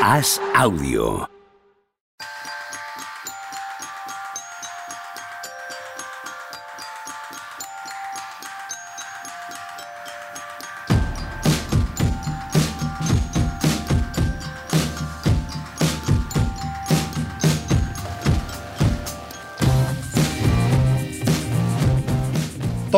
Haz audio.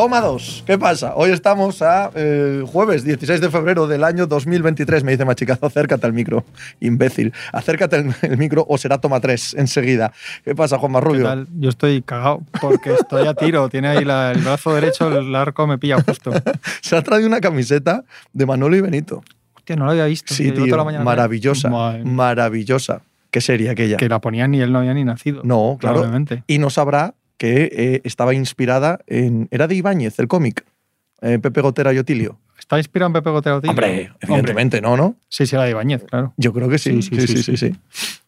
Toma dos. ¿Qué pasa? Hoy estamos a eh, jueves 16 de febrero del año 2023. Me dice Machicazo, acércate al micro, imbécil. Acércate al el micro o será toma tres enseguida. ¿Qué pasa, Juan ¿Qué Marrubio? Yo estoy cagado porque estoy a tiro. Tiene ahí la- el brazo derecho, el arco me pilla justo. Se ha traído una camiseta de Manolo y Benito. Hostia, no lo había visto. Sí, toda la mañana- Maravillosa. Madre. Maravillosa. ¿Qué sería aquella? Que la ponía ni él no había ni nacido. No, claro. Probablemente. Y no sabrá que eh, estaba inspirada en. Era de Ibáñez, el cómic. Eh, Pepe Gotera y Otilio. ¿Está inspirado en Pepe Gotero Tío? Hombre, evidentemente no, ¿no? Sí, sí, era de Ibáñez, claro. Yo creo que sí. Sí, sí, sí, sí.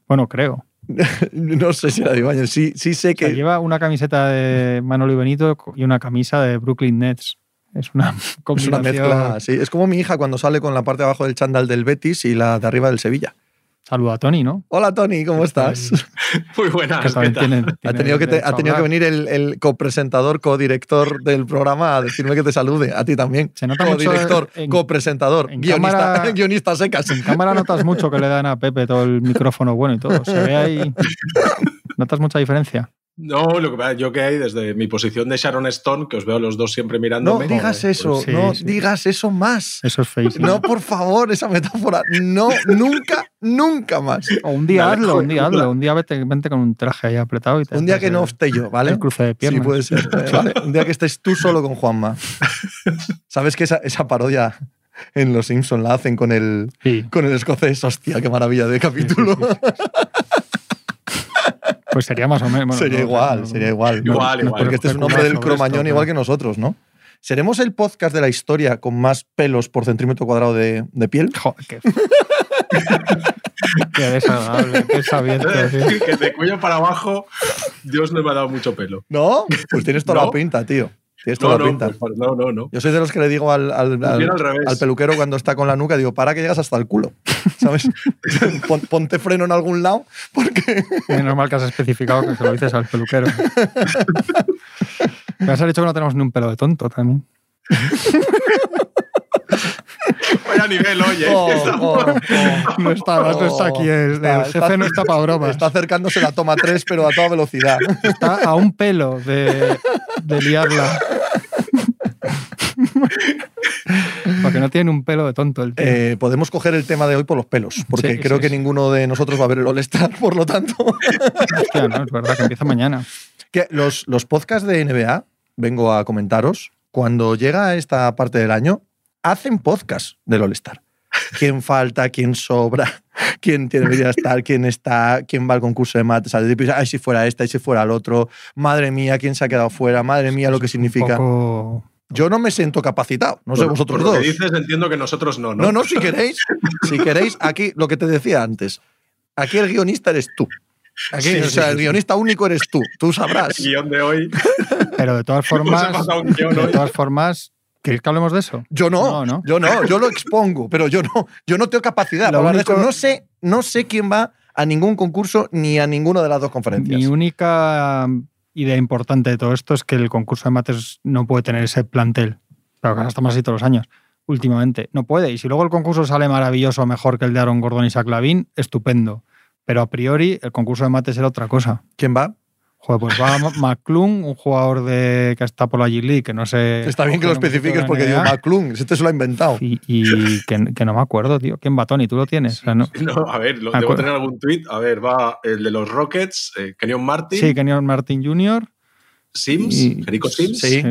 Bueno, creo. no sé si era de Ibáñez. Sí, sí sé O sea, que. lleva una camiseta de Manolo y Benito y una camisa de Brooklyn Nets. Es una Es combinación. una mezcla, sí. Es como mi hija cuando sale con la parte de abajo del chándal del Betis y la de arriba del Sevilla. Saluda a Tony, ¿no? Hola Tony, ¿cómo estás? Muy buenas. ¿qué tal? tiene, Ha tenido que, te- ha tenido que venir el, el copresentador, codirector del programa a decirme que te salude. A ti también. Se nota mucho Codirector, en- copresentador, en guionista, cámara- guionista secas. En cámara notas mucho que le dan a Pepe todo el micrófono bueno y todo. Se ve ahí. ¿Notas mucha diferencia? No, lo que pasa, yo que hay desde mi posición de Sharon Stone, que os veo los dos siempre mirando. No digas eso, sí, no sí. digas eso más. Eso es feísimo. No, por favor, esa metáfora. No, nunca, nunca más. O un día Dale, hazlo, joder, un día hazlo. Un día vete, vente con un traje ahí apretado y te Un día que no esté yo, ¿vale? El cruce de Sí, piernas. puede ser. eh, ¿vale? Un día que estés tú solo con Juanma. ¿Sabes que esa, esa parodia en Los Simpson la hacen con el, Sí, con el escocés? Hostia, qué maravilla de capítulo. Pues sería más o menos. bueno, sería no, igual, no, sería igual. Igual, no igual. Porque este es un hombre del esto, cromañón pero- igual que nosotros, ¿no? ¿Seremos el podcast de la historia con más pelos por centímetro cuadrado de, de piel? Joder, qué, qué desagradable, qué sabiente. que de cuello para abajo, Dios no me ha dado mucho pelo. ¿No? Pues tienes toda la ¿No? pinta, tío. Tienes toda No, la no, pinta. pues, no, no, no. Yo soy de los que le digo al, al- al- Bien al revés. al peluquero cuando está con la nuca, digo, para que llegas hasta el culo. ¿Sabes? Pon- ponte freno en algún lado porque Menos mal que has especificado que se lo dices al peluquero. Me has dicho que no tenemos ni un pelo de tonto también. Vaya nivel, oye. Oh, oh, oh. No está, no está aquí. El, Está- el jefe está- no está para bromas. Está acercándose la toma 3, pero a toda velocidad. Está a un pelo de, de liarla. Porque no tiene un pelo de tonto el tío. Eh, podemos coger el tema de hoy por los pelos, porque Sí, creo sí, que sí. ninguno de nosotros va a ver el All-Star, por lo tanto. Hostia, no, es verdad que empieza mañana. que los, los podcasts de NBA, vengo a comentaros, cuando llega esta parte del año, hacen podcast del All-Star. ¿Quién falta? ¿Quién sobra? ¿Quién tiene que estar? ¿Quién está? ¿Quién va al concurso de mates? Al de- Ay, si fuera este, ay, si fuera el otro. Madre mía, ¿quién se ha quedado fuera? Madre mía, lo que significa. Poco- Yo no me siento capacitado, no sé vosotros por lo dos. que dices, entiendo que nosotros no, ¿no? No, no, si queréis, si queréis, aquí lo que te decía antes, aquí el guionista eres tú. Aquí, Sí, o sea, sí, el sí. guionista único eres tú, tú sabrás. El guion de hoy. Pero de todas formas, de todas formas, ¿queréis que hablemos de eso? Yo no, No, no. yo no, yo lo expongo, pero yo no, yo no tengo capacidad para hablar de esto. No sé, no sé quién va a ningún concurso ni a ninguna de las dos conferencias. Mi única idea importante de todo esto es que el concurso de mates no puede tener ese plantel. Claro, que estamos así todos los años. Últimamente. No puede. Y si luego el concurso sale maravilloso, mejor que el de Aaron Gordon y Zach Lavin, estupendo. Pero a priori, el concurso de mates era otra cosa. ¿Quién va? Joder, pues va McClung, un jugador de que está por la G-League, que no sé. Está bien que lo especifiques porque digo. McClung, este se lo ha inventado. Y, y que, que no me acuerdo, tío. ¿Quién va, Tony? ¿Tú lo tienes? O sea, no- No, a ver, lo- debo acuerdo. tener algún tweet. A ver, va el de los Rockets, eh, Kenyon Martin, Sí, Kenyon Martin Jr. Sims, y- Federico Sims. Sí.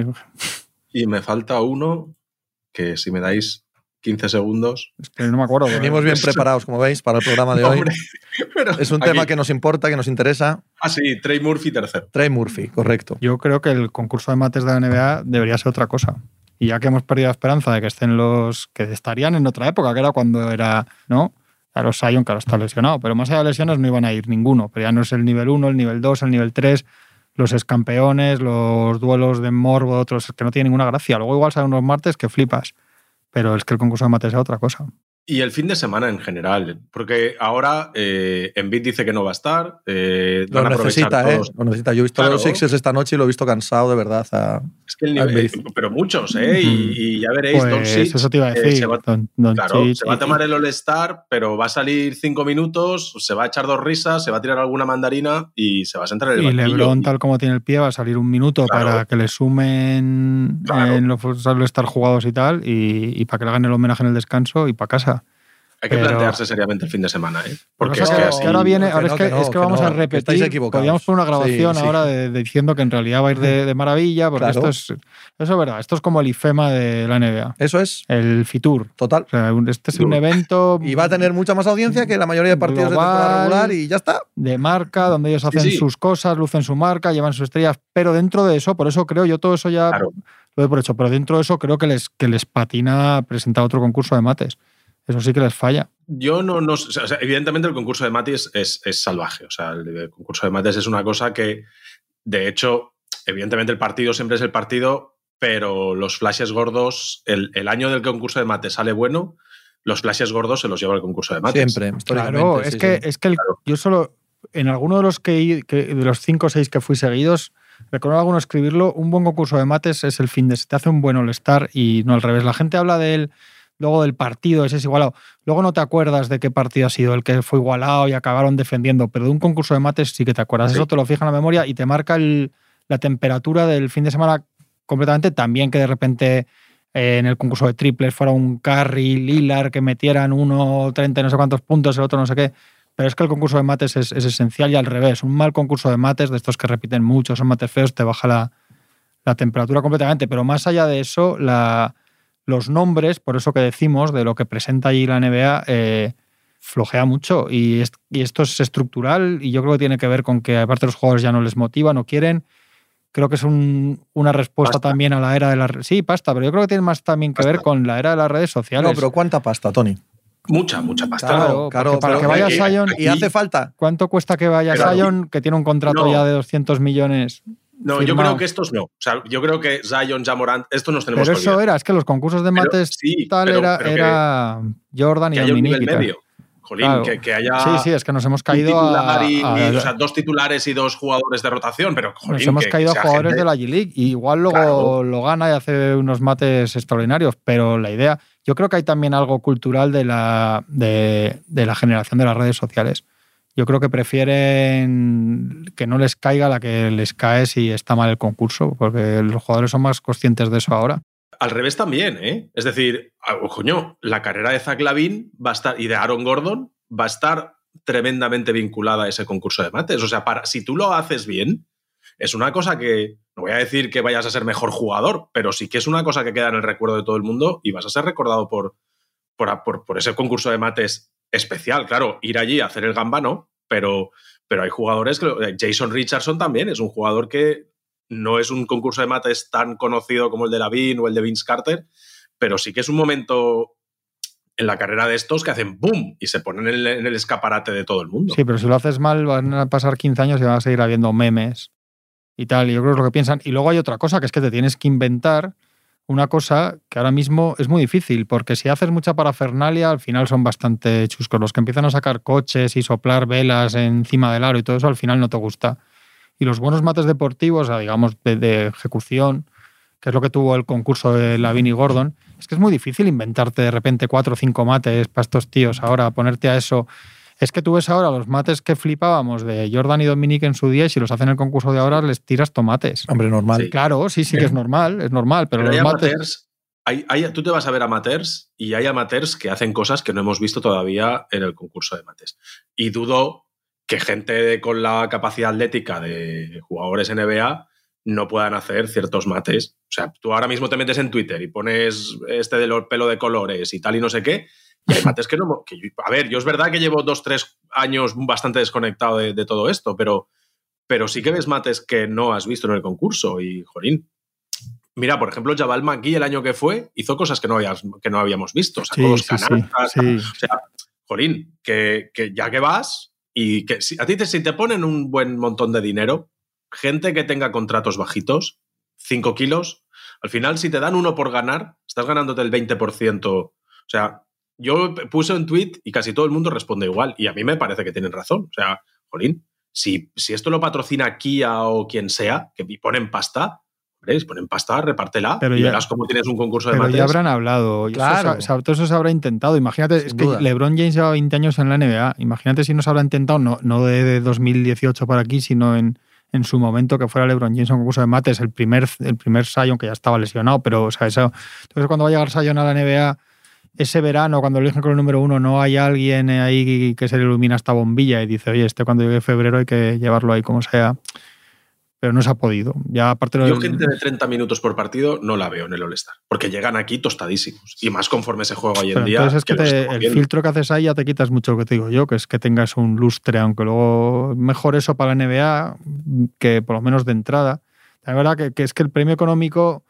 Y me falta uno que si me dais 15 segundos. Es que no me acuerdo. Venimos bien preparados, como veis, para el programa de hoy. Hombre, pero Es un aquí- tema que nos importa, que nos interesa. Ah, sí, Trey Murphy tercero. Trey Murphy, correcto. Yo creo que el concurso de mates de la NBA debería ser otra cosa. Y ya que hemos perdido la esperanza de que estén los que estarían en otra época, que era cuando era, ¿no? A los Sion, que ahora está lesionado, pero más allá de lesiones no iban a ir ninguno. Pero ya no es el nivel 1, el nivel 2, el nivel 3, los escampeones, los duelos de morbo, otros que no tienen ninguna gracia. Luego igual salen unos martes que flipas. Pero es que el concurso de mates es otra cosa. Y el fin de semana en general, porque ahora eh, Embiid dice que no va a estar. Eh, Lo van a aprovechar necesita, ¿eh? Lo necesita. Yo he visto a Claro. los Sixers esta noche y lo he visto cansado de verdad. a- Es que el nivel, Embiid. pero muchos, ¿eh? Y, y ya veréis, Pues eso te iba a eh, decir. se va- Don- Claro, se va a y- tomar el All-Star, pero va a salir cinco minutos, se va a echar dos risas, se va a tirar alguna mandarina y se va a sentar en el Y banquillo. LeBron, tal como tiene el pie, va a salir un minuto Claro. para que le sumen Claro. en los estar jugados y tal, y, y para que le hagan el homenaje en el descanso y para casa. Hay que pero- plantearse seriamente el fin de semana, ¿eh? Porque es que así... que ahora viene, ahora es que, que no, es que que vamos no, a repetir. estáis equivocados. Podríamos poner una grabación Sí, sí. ahora de, de diciendo que en realidad va a ir de, de maravilla, porque Claro. esto es, eso es verdad, esto es como el IFEMA de la NBA, Eso es, el FITUR. total. O sea, un- este es un evento Y va a tener mucha más audiencia que la mayoría de partidos de temporada Global. regular y ya está. de marca, donde ellos hacen sí. sus cosas, lucen su marca, llevan sus estrellas, pero dentro de eso, por eso creo yo todo eso ya Claro. lo doy por hecho, pero dentro de eso creo que les, que les patina presentar otro concurso de mates. Eso sí que les falla. Yo no, no sé, o sea, evidentemente el concurso de mates es, es salvaje. O sea, el concurso de mates es una cosa que, de hecho, evidentemente el partido siempre es el partido, pero los flashes gordos, el, el año del concurso de mates sale bueno, los flashes gordos se los lleva el concurso de mates. Siempre. Claro, es sí, que, sí. es que el- Claro. yo solo, en alguno de los que, que- de los cinco o seis que fui seguidos, recuerdo alguno escribirlo, un buen concurso de mates es el fin de se te hace un buen all-star y no al revés. La gente habla de él, luego del partido, ese es igualado. Luego no te acuerdas de qué partido ha sido el que fue igualado y acabaron defendiendo, pero de un concurso de mates sí que te acuerdas. Sí. Eso te lo fija en la memoria y te marca el- la temperatura del fin de semana completamente. También que de repente eh, en el concurso de triples fuera un Curry, Lilar, que metieran uno 30 y no sé cuántos puntos, el otro no sé qué. Pero es que el concurso de mates es, es esencial y al revés. Un mal concurso de mates, de estos que repiten mucho, son mates feos, te baja la, la temperatura completamente. Pero más allá de eso, la, los nombres, por eso que decimos, de lo que presenta allí la NBA, eh, flojea mucho. Y, es- y esto es estructural y yo creo que tiene que ver con que aparte los jugadores ya no les motiva, no quieren. Creo que es un- una respuesta Pasta. también a la era de las redes. Sí, pasta, pero yo creo que tiene más también que Pasta. ver con la era de las redes sociales. No, pero ¿cuánta pasta, Tony? Mucha, mucha pasta. Claro, porque para pero- que vaya y- Zion- Y hace falta. ¿Cuánto cuesta que vaya Pero- Zion, que tiene un contrato No. ya de 200 millones? No, yo creo que estos no. O sea, yo creo que Zion, Jamorant, estos nos tenemos Pero eso olvidar. era, es que los concursos de mates sí, tal pero- era, pero era Jordan y Que haya un Dominique nivel medio. Jolín, Claro. que, que haya Sí, sí, es que nos hemos caído a, y- a- y, o sea, dos titulares y dos jugadores de rotación, pero jolín, nos hemos que- caído a jugadores gente- de la G-League. Y igual luego Claro. lo gana y hace unos mates extraordinarios, pero la idea, yo creo que hay también algo cultural de la, de, de la generación de las redes sociales. Yo creo que prefieren que no les caiga la que les cae si está mal el concurso, porque los jugadores son más conscientes de eso ahora. Al revés también, ¿eh? Es decir, ah, coño, la carrera de Zach Lavin va a estar, y de Aaron Gordon va a estar tremendamente vinculada a ese concurso de mates. O sea, para, si tú lo haces bien, es una cosa que, no voy a decir que vayas a ser mejor jugador, pero sí que es una cosa que queda en el recuerdo de todo el mundo y vas a ser recordado por, por- por ese concurso de mates especial. Claro, ir allí a hacer el gambano, pero, pero hay jugadores que... Jason Richardson también es un jugador que no es un concurso de mates tan conocido como el de Lavin o el de Vince Carter, pero sí que es un momento en la carrera de estos que hacen boom y se ponen en el, en el escaparate de todo el mundo. Sí, pero si lo haces mal van a pasar 15 años y van a seguir habiendo memes y tal. Y yo creo que es lo que piensan. Y luego hay otra cosa, que es que te tienes que inventar una cosa que ahora mismo es muy difícil, porque si haces mucha parafernalia, al final son bastante chuscos. Los que empiezan a sacar coches y soplar velas encima del aro y todo eso, al final no te gusta. Y los buenos mates deportivos, digamos, de, ejecución, que es lo que tuvo el concurso de Lavin y Gordon, es que es muy difícil inventarte de repente cuatro o cinco mates para estos tíos ahora, ponerte a eso. Es que tú ves ahora los mates que flipábamos de Jordan y Dominique en su día y si los hacen en el concurso de ahora les tiras tomates. Hombre, normal. Sí. Claro, sí, sí que es normal, es normal, pero, Pero hay los mates... amateurs, hay- hay- tú te vas a ver amateurs y hay amateurs que hacen cosas que no hemos visto todavía en el concurso de mates. Y dudo que gente con la capacidad atlética de jugadores NBA no puedan hacer ciertos mates. O sea, tú ahora mismo te metes en Twitter y pones este del pelo de colores y tal y no sé qué, y hay mates que no... que yo- a ver, yo es verdad que llevo dos, tres años bastante desconectado de, de todo esto, pero, pero sí que ves mates que no has visto en el concurso y, jolín, Mira, por ejemplo, Jabal McGee el año que fue hizo cosas que no, habías- que no habíamos visto. Sacó Sí, dos sí, sí, canastas. sí. O sea, jolín, que, que ya que vas y que si, a ti te, si te ponen un buen montón de dinero, gente que tenga contratos bajitos, 5 kilos, al final si te dan uno por ganar, estás ganándote el 20%. O sea, yo puse un tweet y casi todo el mundo responde igual. Y a mí me parece que tienen razón. O sea, Jolín, si, si esto lo patrocina Kia o quien sea, que ponen pasta, hombre, si ponen pasta, repártela Pero y ya- verás cómo tienes un concurso de Pero mates. ya habrán hablado. eso Claro. se- todo eso se habrá intentado. Imagínate, Sin es que duda. LeBron James lleva 20 años en la NBA. Imagínate si no se habrá intentado, no, no de, de 2018 para aquí, sino en, en su momento que fuera LeBron James a un concurso de mates, el primer, el primer Sion que ya estaba lesionado. Pero, o sea, eso. Entonces, cuando va a llegar Sion a la NBA, ese verano, cuando lo eligen con el número uno, no hay alguien ahí que se le ilumina esta bombilla y dice, oye, este cuando llegue febrero hay que llevarlo ahí como sea. Pero no se ha podido. Ya aparte Yo gente de 30 minutos por partido no la veo en el All-Star, porque llegan aquí tostadísimos. Y más conforme se juega hoy en Pero día. entonces es que lo te- estamos el filtro que haces ahí ya te quitas mucho lo que te digo yo, que es que tengas un lustre, aunque luego mejor eso para la NBA que por lo menos de entrada. La verdad que, que es que el premio económico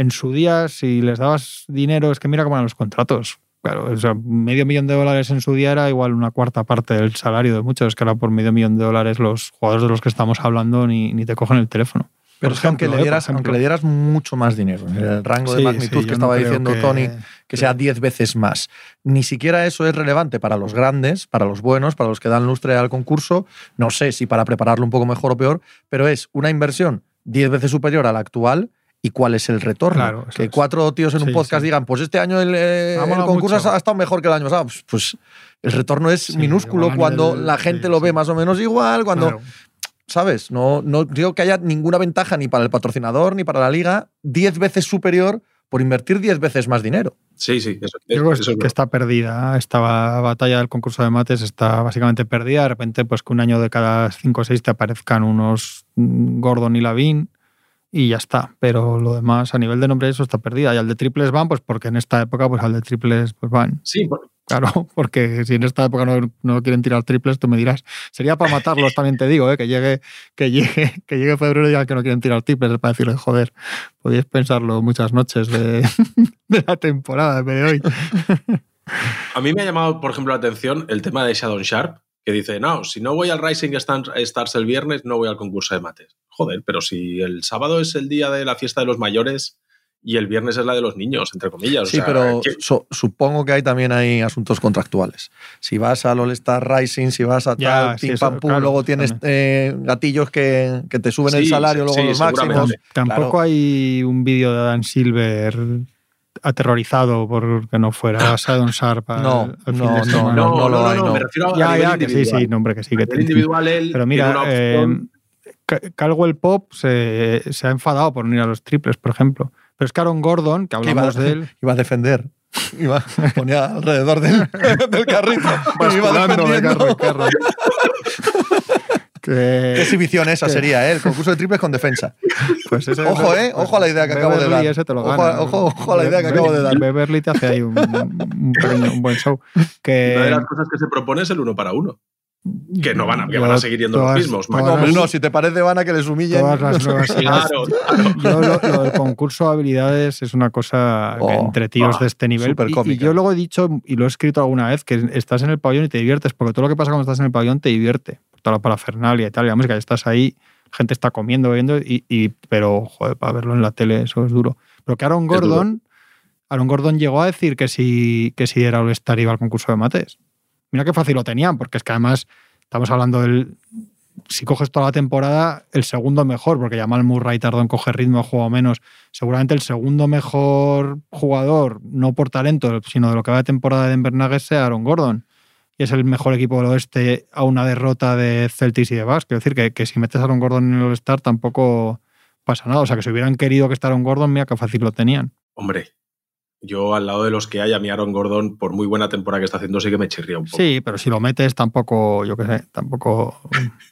en su día, si les dabas dinero, es que mira cómo eran los contratos. Claro, o sea, medio millón de dólares en su día era igual una cuarta parte del salario de muchos. Es que ahora por medio millón de dólares los jugadores de los que estamos hablando ni, ni te cogen el teléfono. Pero es que aunque ejemplo, le, ¿eh? Dieras, aunque le dieras mucho más dinero, en el rango de magnitud sí, que estaba no diciendo que- Tony, que sea 10 veces más. Ni siquiera eso es relevante para los grandes, para los buenos, para los que dan lustre al concurso. No sé si para prepararlo un poco mejor o peor, pero es una inversión 10 veces superior a la actual. ¿Y cuál es el retorno? Claro, que es. cuatro tíos en un podcast sí. digan, pues este año el, eh, el concurso mucho. ha estado mejor que el año pasado. Pues, pues el retorno es Sí, minúsculo cuando la gente sí, lo ve sí. más o menos igual, cuando Claro. ¿sabes? No, no digo que haya ninguna ventaja ni para el patrocinador ni para la liga 10 veces superior por invertir 10 veces más dinero. Sí, sí, eso, Yo creo eso es que está perdida. Esta ba- batalla del concurso de mates está básicamente perdida. De repente, pues que un año de cada 5 o 6 te aparezcan unos mm, Gordon y Lavín y ya está. Pero lo demás, a nivel de nombre, eso está perdida. Y al de triples van, pues porque en esta época, pues al de triples pues van. Sí, por- Claro, porque si en esta época no, no quieren tirar triples, tú me dirás, sería para matarlos, también te digo, ¿eh? que llegue, que llegue, que llegue febrero y digan que no quieren tirar triples, para decirles, joder, podéis pensarlo muchas noches de, de la temporada, de hoy. A mí me ha llamado, por ejemplo, la atención el tema de Shadow Sharp, que dice, no, si no voy al Rising Stars el viernes, no voy al concurso de mates. Joder, pero si el sábado es el día de la fiesta de los mayores y el viernes es la de los niños, entre comillas. o Sí, sea, pero que- so- supongo que hay también hay asuntos contractuales. Si vas al All Star Rising, si vas a Ya, tal, sí, pim eso, pam pum, claro, luego tienes eh, gatillos que, que te suben el Sí, salario, luego sí, los máximos. Tampoco Claro. hay un vídeo de Dan Silver aterrorizado porque no fuera Shadow Sharp al, No, al fin no, de no, no, no, lo no, hay, no, no. me refiero a Ya, nivel ya, que sí, sí, nombre, que sí. Que nivel te- individual él Pero tiene mira, una eh, opción- Ca- Caldwell Pop se, se ha enfadado por no ir a los triples, por ejemplo. Pero es que Aaron Gordon, que hablamos de él, iba a defender. Iba, ponía alrededor del, del carrito. iba basculando de defendiendo. carro carro. Qué que, exhibición esa que- sería, ¿eh? El concurso de triples con defensa. pues ese- Ojo, ¿eh? Ojo a la idea que acabo de Beverly dar. ese te lo Ojo gana. a- ojo- ojo a la idea que acabo de dar. Beverly te hace ahí un, un pequeño- un buen show. Que, Una de las cosas que se propone es el uno para uno. Que no van a, que van a seguir yendo todas- los mismos. todas No, hombre, las- no, si te parece, Vana, que les humillen. todas las nuevas. Claro, Yo lo, lo del concurso de habilidades es una cosa Oh, entre tíos ah, de este nivel. Y- yo luego he dicho, y lo he escrito alguna vez, que estás en el pabellón y te diviertes, porque todo lo que pasa cuando estás en el pabellón te divierte. Toda la parafernalia y tal, y la música, estás ahí, gente está comiendo, bebiendo, y, y- pero, joder, para verlo en la tele, eso es duro. Pero que Aaron. Gordon, Aaron Gordon llegó a decir que si, que si era All-Star iba al concurso de mates. Mira qué fácil lo tenían, porque es que además estamos hablando del. Si coges toda la temporada, el segundo mejor, porque Jamal Murray tardó en coger ritmo, jugado menos. Seguramente el segundo mejor jugador, no por talento, sino de lo que va de temporada de Denver Nuggets, sea Aaron Gordon. Y es el mejor equipo del oeste a una derrota de Celtics y de Bucks. Quiero decir que, que si metes a Aaron Gordon en el All-Star tampoco pasa nada. O sea, que si hubieran querido que esté Aaron Gordon, mira qué fácil lo tenían. Hombre, yo al lado de los que hay, a mí Aaron Gordon, por muy buena temporada que está haciendo, sí que me chirría un poco. Sí, pero si lo metes tampoco, yo qué sé, tampoco,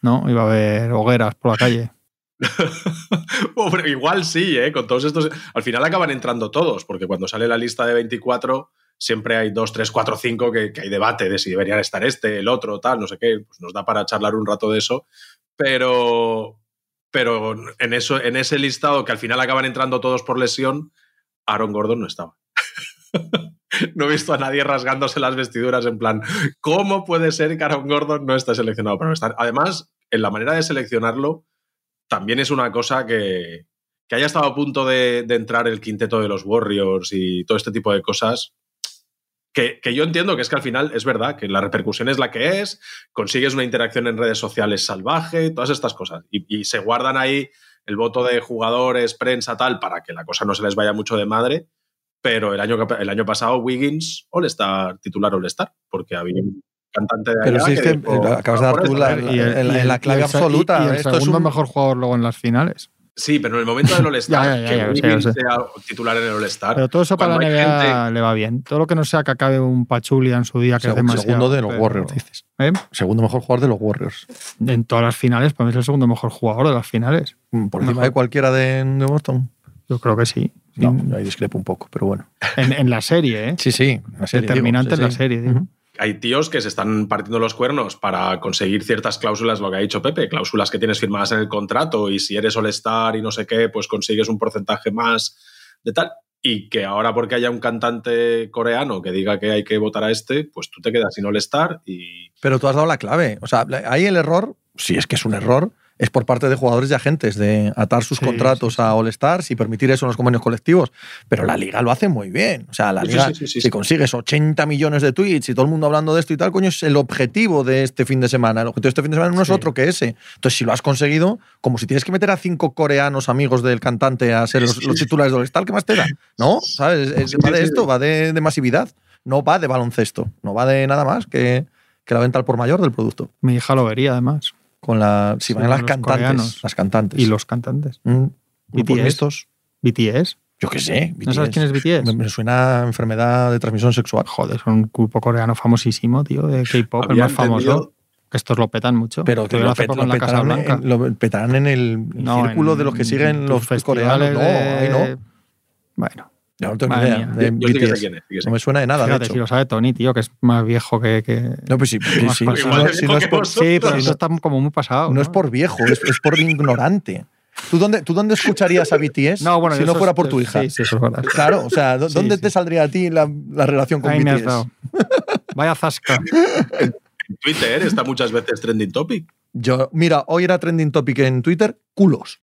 ¿no? Iba a haber hogueras por la calle. Hombre, igual sí, ¿eh? Con todos estos. Al final acaban entrando todos, porque cuando sale la lista de 24, siempre hay 2, 3, 4, 5 que, que hay debate de si deberían estar este, el otro, tal, no sé qué. Pues nos da para charlar un rato de eso. Pero. Pero en, eso, en ese listado que al final acaban entrando todos por lesión, Aaron Gordon no estaba. no he visto a nadie rasgándose las vestiduras en plan, ¿cómo puede ser que Aaron Gordon no esté seleccionado para estar? Además, en la manera de seleccionarlo, también es una cosa que, que haya estado a punto de, de entrar el quinteto de los Warriors y todo este tipo de cosas, Que, que yo entiendo que es que al final es verdad que la repercusión es la que es, consigues una interacción en redes sociales salvaje, todas estas cosas. Y, y se guardan ahí el voto de jugadores, prensa, tal, para que la cosa no se les vaya mucho de madre. Pero el año, el año pasado Wiggins All-Star, titular All-Star, porque había un cantante de Pero allá sí es que dijo, acabas de dar "Por tú esto". la, la- clave y el se- absoluta. Y, y el Esto es segundo un- mejor jugador luego en las finales. Sí, pero en el momento del All-Star, que ya, Wiggins sé. sea titular en el All-Star. Pero todo eso para la NBA gente- le va bien. Todo lo que no sea que acabe un Pachulia en su día, que es Segundo- demasiado. segundo de los pero- Warriors, dices. ¿Eh? Segundo mejor jugador de los Warriors. En todas las finales, para mí es el segundo mejor jugador de las finales. Por encima Mejor. de cualquiera de, de Boston. Yo creo que sí. No, Sí. ahí discrepo un poco, pero bueno. En, en la serie, ¿eh? Sí, sí. la serie, Determinante digo, en la serie, hay tíos que se están partiendo los cuernos para conseguir ciertas cláusulas, lo que ha dicho Pepe, cláusulas que tienes firmadas en el contrato y si eres All-Star y no sé qué, pues consigues un porcentaje más de tal. Y que ahora porque haya un cantante coreano que diga que hay que votar a este, pues tú te quedas sin All-Star y... Pero tú has dado la clave. O sea, ahí el error, si es que es un error, es por parte de jugadores y agentes de atar sus Sí, contratos sí, sí. a All Stars y permitir eso en los convenios colectivos. Pero la liga lo hace muy bien. O sea, la liga, sí, sí, sí, si consigues 80 millones de tweets y todo el mundo hablando de esto y tal, coño, es el objetivo de este fin de semana. El objetivo de este fin de semana no es Sí. otro que ese. Entonces, si lo has conseguido, como si tienes que meter a cinco coreanos amigos del cantante a ser los, titulares de All Star, ¿qué más te da? ¿No? ¿Sabes? Es- va de esto, va de, de masividad. No va de baloncesto. No va de nada más que, que la venta al por mayor del producto Mi hija lo vería, además. Con la si Sí, van las cantantes coreanos. las cantantes Y los cantantes. Mm, BTS. mixtos. BTS. yo qué sé ¿No sabes quién es BTS? me, me suena a enfermedad de transmisión sexual Joder, es un grupo coreano famosísimo, tío, de K-pop, el más famoso. Estos lo petan mucho. pero que lo, pet- lo en la Casa en, lo petarán en el No, círculo en de los que siguen los festivales coreanos no ahí no Bueno, yo no tengo ni idea mía. de Yo sí que sé BTS. quién es, sí que sé. no me suena de nada de fíjate, hecho si lo sabe Tony, tío, que es más viejo que... que- no pues sí, sí, sí, pasado. si Igual no- si no es por. Sí, pero si eso no- está como muy pasado. no es por viejo es, es por ignorante ¿Tú dónde, ¿Tú dónde escucharías a BTS No, bueno, si no fuera es- por tu hija? Sí, sí, eso es verdad. Claro, o sea, ¿dó- Sí, ¿dónde sí. te saldría a ti la, la relación con Ahí me has BTS? dado. Vaya zasca. Twitter está muchas veces trending topic. Yo, mira, hoy era trending topic en Twitter, culos.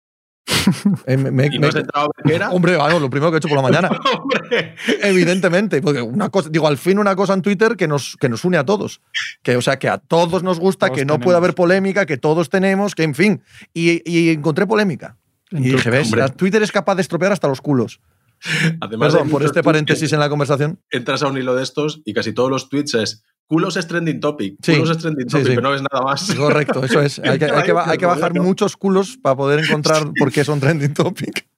Eh, me- me- Y no me- has entrado a ver qué era. hombre, vamos, lo primero que he hecho por la mañana. Hombre. Evidentemente, porque una cosa, digo, al fin una cosa en Twitter que nos, que nos une a todos. Que, o sea, que a todos nos gusta, Todos que no tenemos. puede haber polémica, que todos tenemos, que en fin. Y, y encontré polémica. Y dije, ¿ves? hombre. Twitter es capaz de estropear hasta los culos. Además, Perdón por este paréntesis en la conversación. Entras a un hilo de estos y casi todos los tweets es culos es trending topic. Sí, Culos es trending sí, topic, sí. pero no ves nada más. Correcto, eso es. Hay que, hay que ba- hay que bajar muchos culos para poder encontrar por qué son trending topic.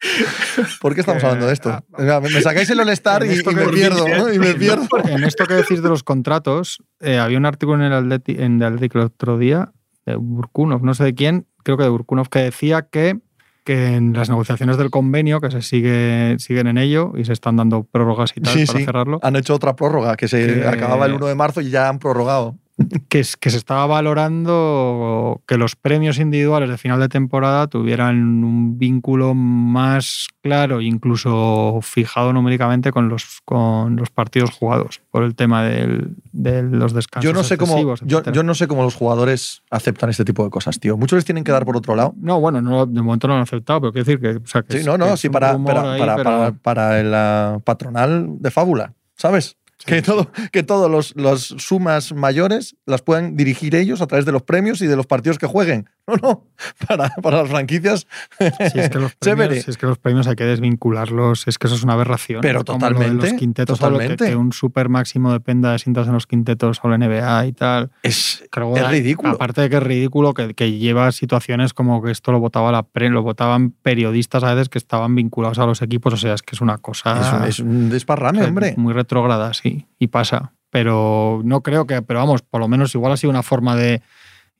¿Por qué estamos hablando de esto? ah, Me me sacáis el All-Star y, me pierdo, ¿no? Y me pierdo. En esto que decís de los contratos, eh, había un artículo en el Atleti, en el Athletic el otro día de Burkunov, no sé de quién, creo que de Burkunov, que decía que, que en las negociaciones del convenio, que se sigue, siguen en ello y se están dando prórrogas y tal Sí, para sí. cerrarlo, Han hecho otra prórroga que se Que- acababa el 1 de marzo y ya han prorrogado. que, es- que se estaba valorando que los premios individuales de final de temporada tuvieran un vínculo más claro incluso fijado numéricamente con los, con los partidos jugados por el tema del- de los descansos Yo no sé cómo yo, yo no sé cómo los jugadores aceptan este tipo de cosas, tío. Muchos les tienen que dar por otro lado. No, bueno, no, de momento no lo han aceptado, pero quiero decir que. o sea, que Sí, no, no, sí, para, para, ahí, para, pero- para, para la patronal de fábula, ¿sabes? Que todo, que todos los, los sumas mayores las puedan dirigir ellos a través de los premios y de los partidos que jueguen. No, no, para, para las franquicias. Si es, que los premios, si es que los premios hay que desvincularlos, es que eso es una aberración. Pero Como lo de totalmente, los quintetos, lo que- totalmente. Que, un super máximo dependa de cintas en los quintetos o la NBA y tal. Es, luego es ridículo. Aparte de que es ridículo, que, que lleva situaciones como que esto lo votaba la pre, lo votaban periodistas a veces que estaban vinculados a los equipos. O sea, es que es una cosa. Es un, es un desparrame, o sea, hombre. Muy retrógrada, sí. Y pasa. Pero no creo que. Pero vamos, por lo menos igual ha sido una forma de.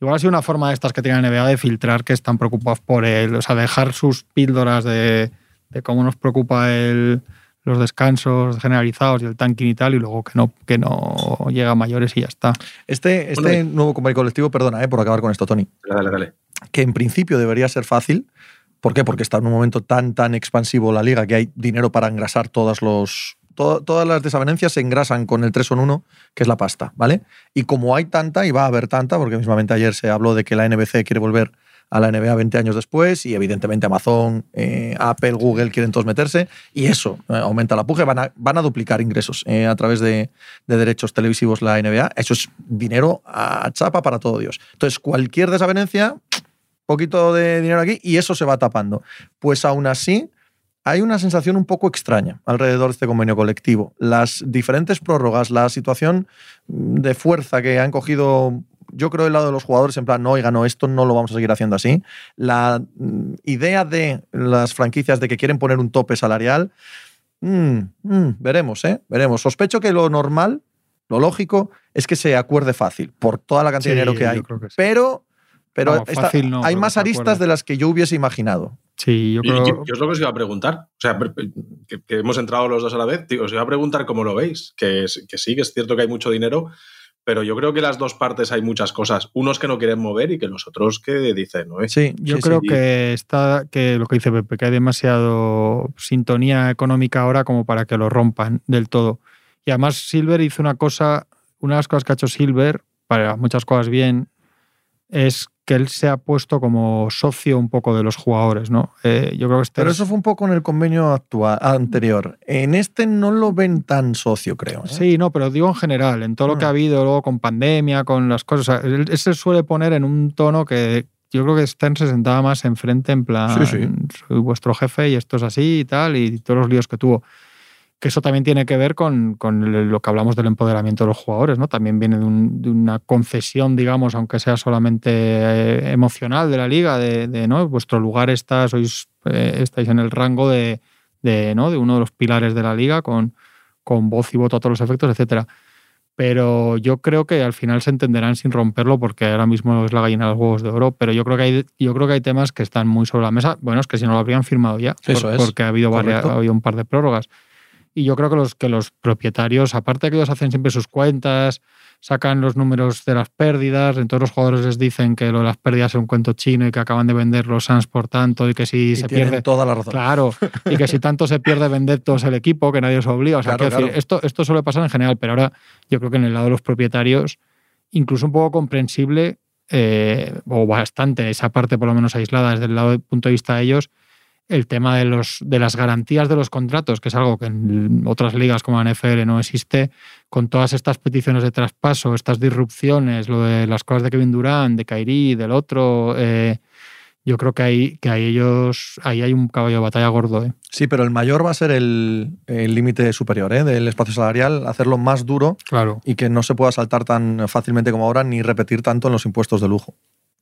Igual ha sido una forma de estas que tiene la NBA de filtrar que están preocupados por él. O sea, dejar sus píldoras de, de cómo nos preocupa el, los descansos generalizados y el tanking y tal, y luego que no, que no llega a mayores y ya está. Este, este Bueno, nuevo convenio colectivo, perdona eh, por acabar con esto, Tony, Dale, dale. que en principio debería ser fácil. ¿Por qué? Porque está en un momento tan, tan expansivo la liga que hay dinero para engrasar todas los. To- todas las desavenencias se engrasan con el 3 en 1, que es la pasta, ¿vale? Y como hay tanta, y va a haber tanta, porque mismamente ayer se habló de que la NBC quiere volver a la NBA 20 años después y evidentemente Amazon, eh, Apple, Google quieren todos meterse y eso eh, aumenta la puja, van a, van a duplicar ingresos eh, a través de, de derechos televisivos la NBA. Eso es dinero a chapa para todo Dios. Entonces, cualquier desavenencia, poquito de dinero aquí y eso se va tapando. Pues aún así, hay una sensación un poco extraña alrededor de este convenio colectivo. Las diferentes prórrogas, la situación de fuerza que han cogido, yo creo, del lado de los jugadores, en plan, no, oiga, no, esto no lo vamos a seguir haciendo así. La mm, idea de las franquicias de que quieren poner un tope salarial, mm, mm, veremos, ¿eh? Veremos. Sospecho que lo normal, lo lógico, es que se acuerde fácil por toda la cantidad de dinero que hay. creo que sí. Pero, pero No, esta- fácil no, hay más aristas de las que yo hubiese imaginado. Sí, yo creo. y- y es lo que os iba a preguntar. O sea, que, que hemos entrado los dos a la vez. Tío, os iba a preguntar cómo lo veis. Que, sí, que es cierto que hay mucho dinero, pero yo creo que las dos partes hay muchas cosas. Unos que no quieren mover y que los otros que dicen, ¿no? Sí, Yo sí, creo sí. que está que lo que dice Pepe, que hay demasiado sintonía económica ahora como para que lo rompan del todo. Y además Silver hizo una cosa, una de las cosas que ha hecho Silver, para muchas cosas bien, es que él se ha puesto como socio un poco de los jugadores, ¿no? Eh, yo creo que este Pero es- eso fue un poco en el convenio actual, anterior. En este no lo ven tan socio, creo. ¿eh? Sí, no, pero digo en general, en todo lo que Mm. ha habido luego con pandemia, con las cosas. o sea, él, él se suele poner en un tono que yo creo que Stern se sentaba más enfrente, en plan, Sí, sí. soy vuestro jefe y esto es así y tal, y todos los líos que tuvo. Que eso también tiene que ver con, con lo que hablamos del empoderamiento de los jugadores, ¿no? También viene de, un- de una concesión, digamos, aunque sea solamente eh, emocional de la liga, de, de, ¿no? Vuestro lugar está, sois, eh, estáis en el rango de, de, ¿no? de uno de los pilares de la liga con, con voz y voto a todos los efectos, etcétera. Pero yo creo que al final se entenderán sin romperlo porque ahora mismo es la gallina de los huevos de oro. Pero yo creo que hay, yo creo que hay temas que están muy sobre la mesa. Bueno, es que si no lo habrían firmado ya, Eso es. porque ha habido, varias- ha habido un par de prórrogas. Y yo creo que los, que los propietarios, aparte de que ellos hacen siempre sus cuentas, sacan los números de las pérdidas, entonces los jugadores les dicen que lo de las pérdidas es un cuento chino y que acaban de vender los Suns por tanto y que si Y se pierde toda la razón. Claro, y que si tanto se pierde vender todos el equipo, que nadie os obliga. O sea, Claro, quiero decir, claro. esto, esto suele pasar en general, pero ahora yo creo que en el lado de los propietarios, incluso un poco comprensible, eh, o bastante, esa parte por lo menos aislada desde el lado del punto de vista de ellos, el tema de, los, de las garantías de los contratos, que es algo que en otras ligas como la NFL no existe, con todas estas peticiones de traspaso, estas disrupciones, lo de las cosas de Kevin Durant, de Kyrie, del otro, eh, yo creo que ahí, que ahí ellos, ahí hay un caballo de batalla gordo. ¿eh? Sí, pero el mayor va a ser el el límite superior ¿eh? del espacio salarial, hacerlo más duro Claro. y que no se pueda saltar tan fácilmente como ahora ni repetir tanto en los impuestos de lujo.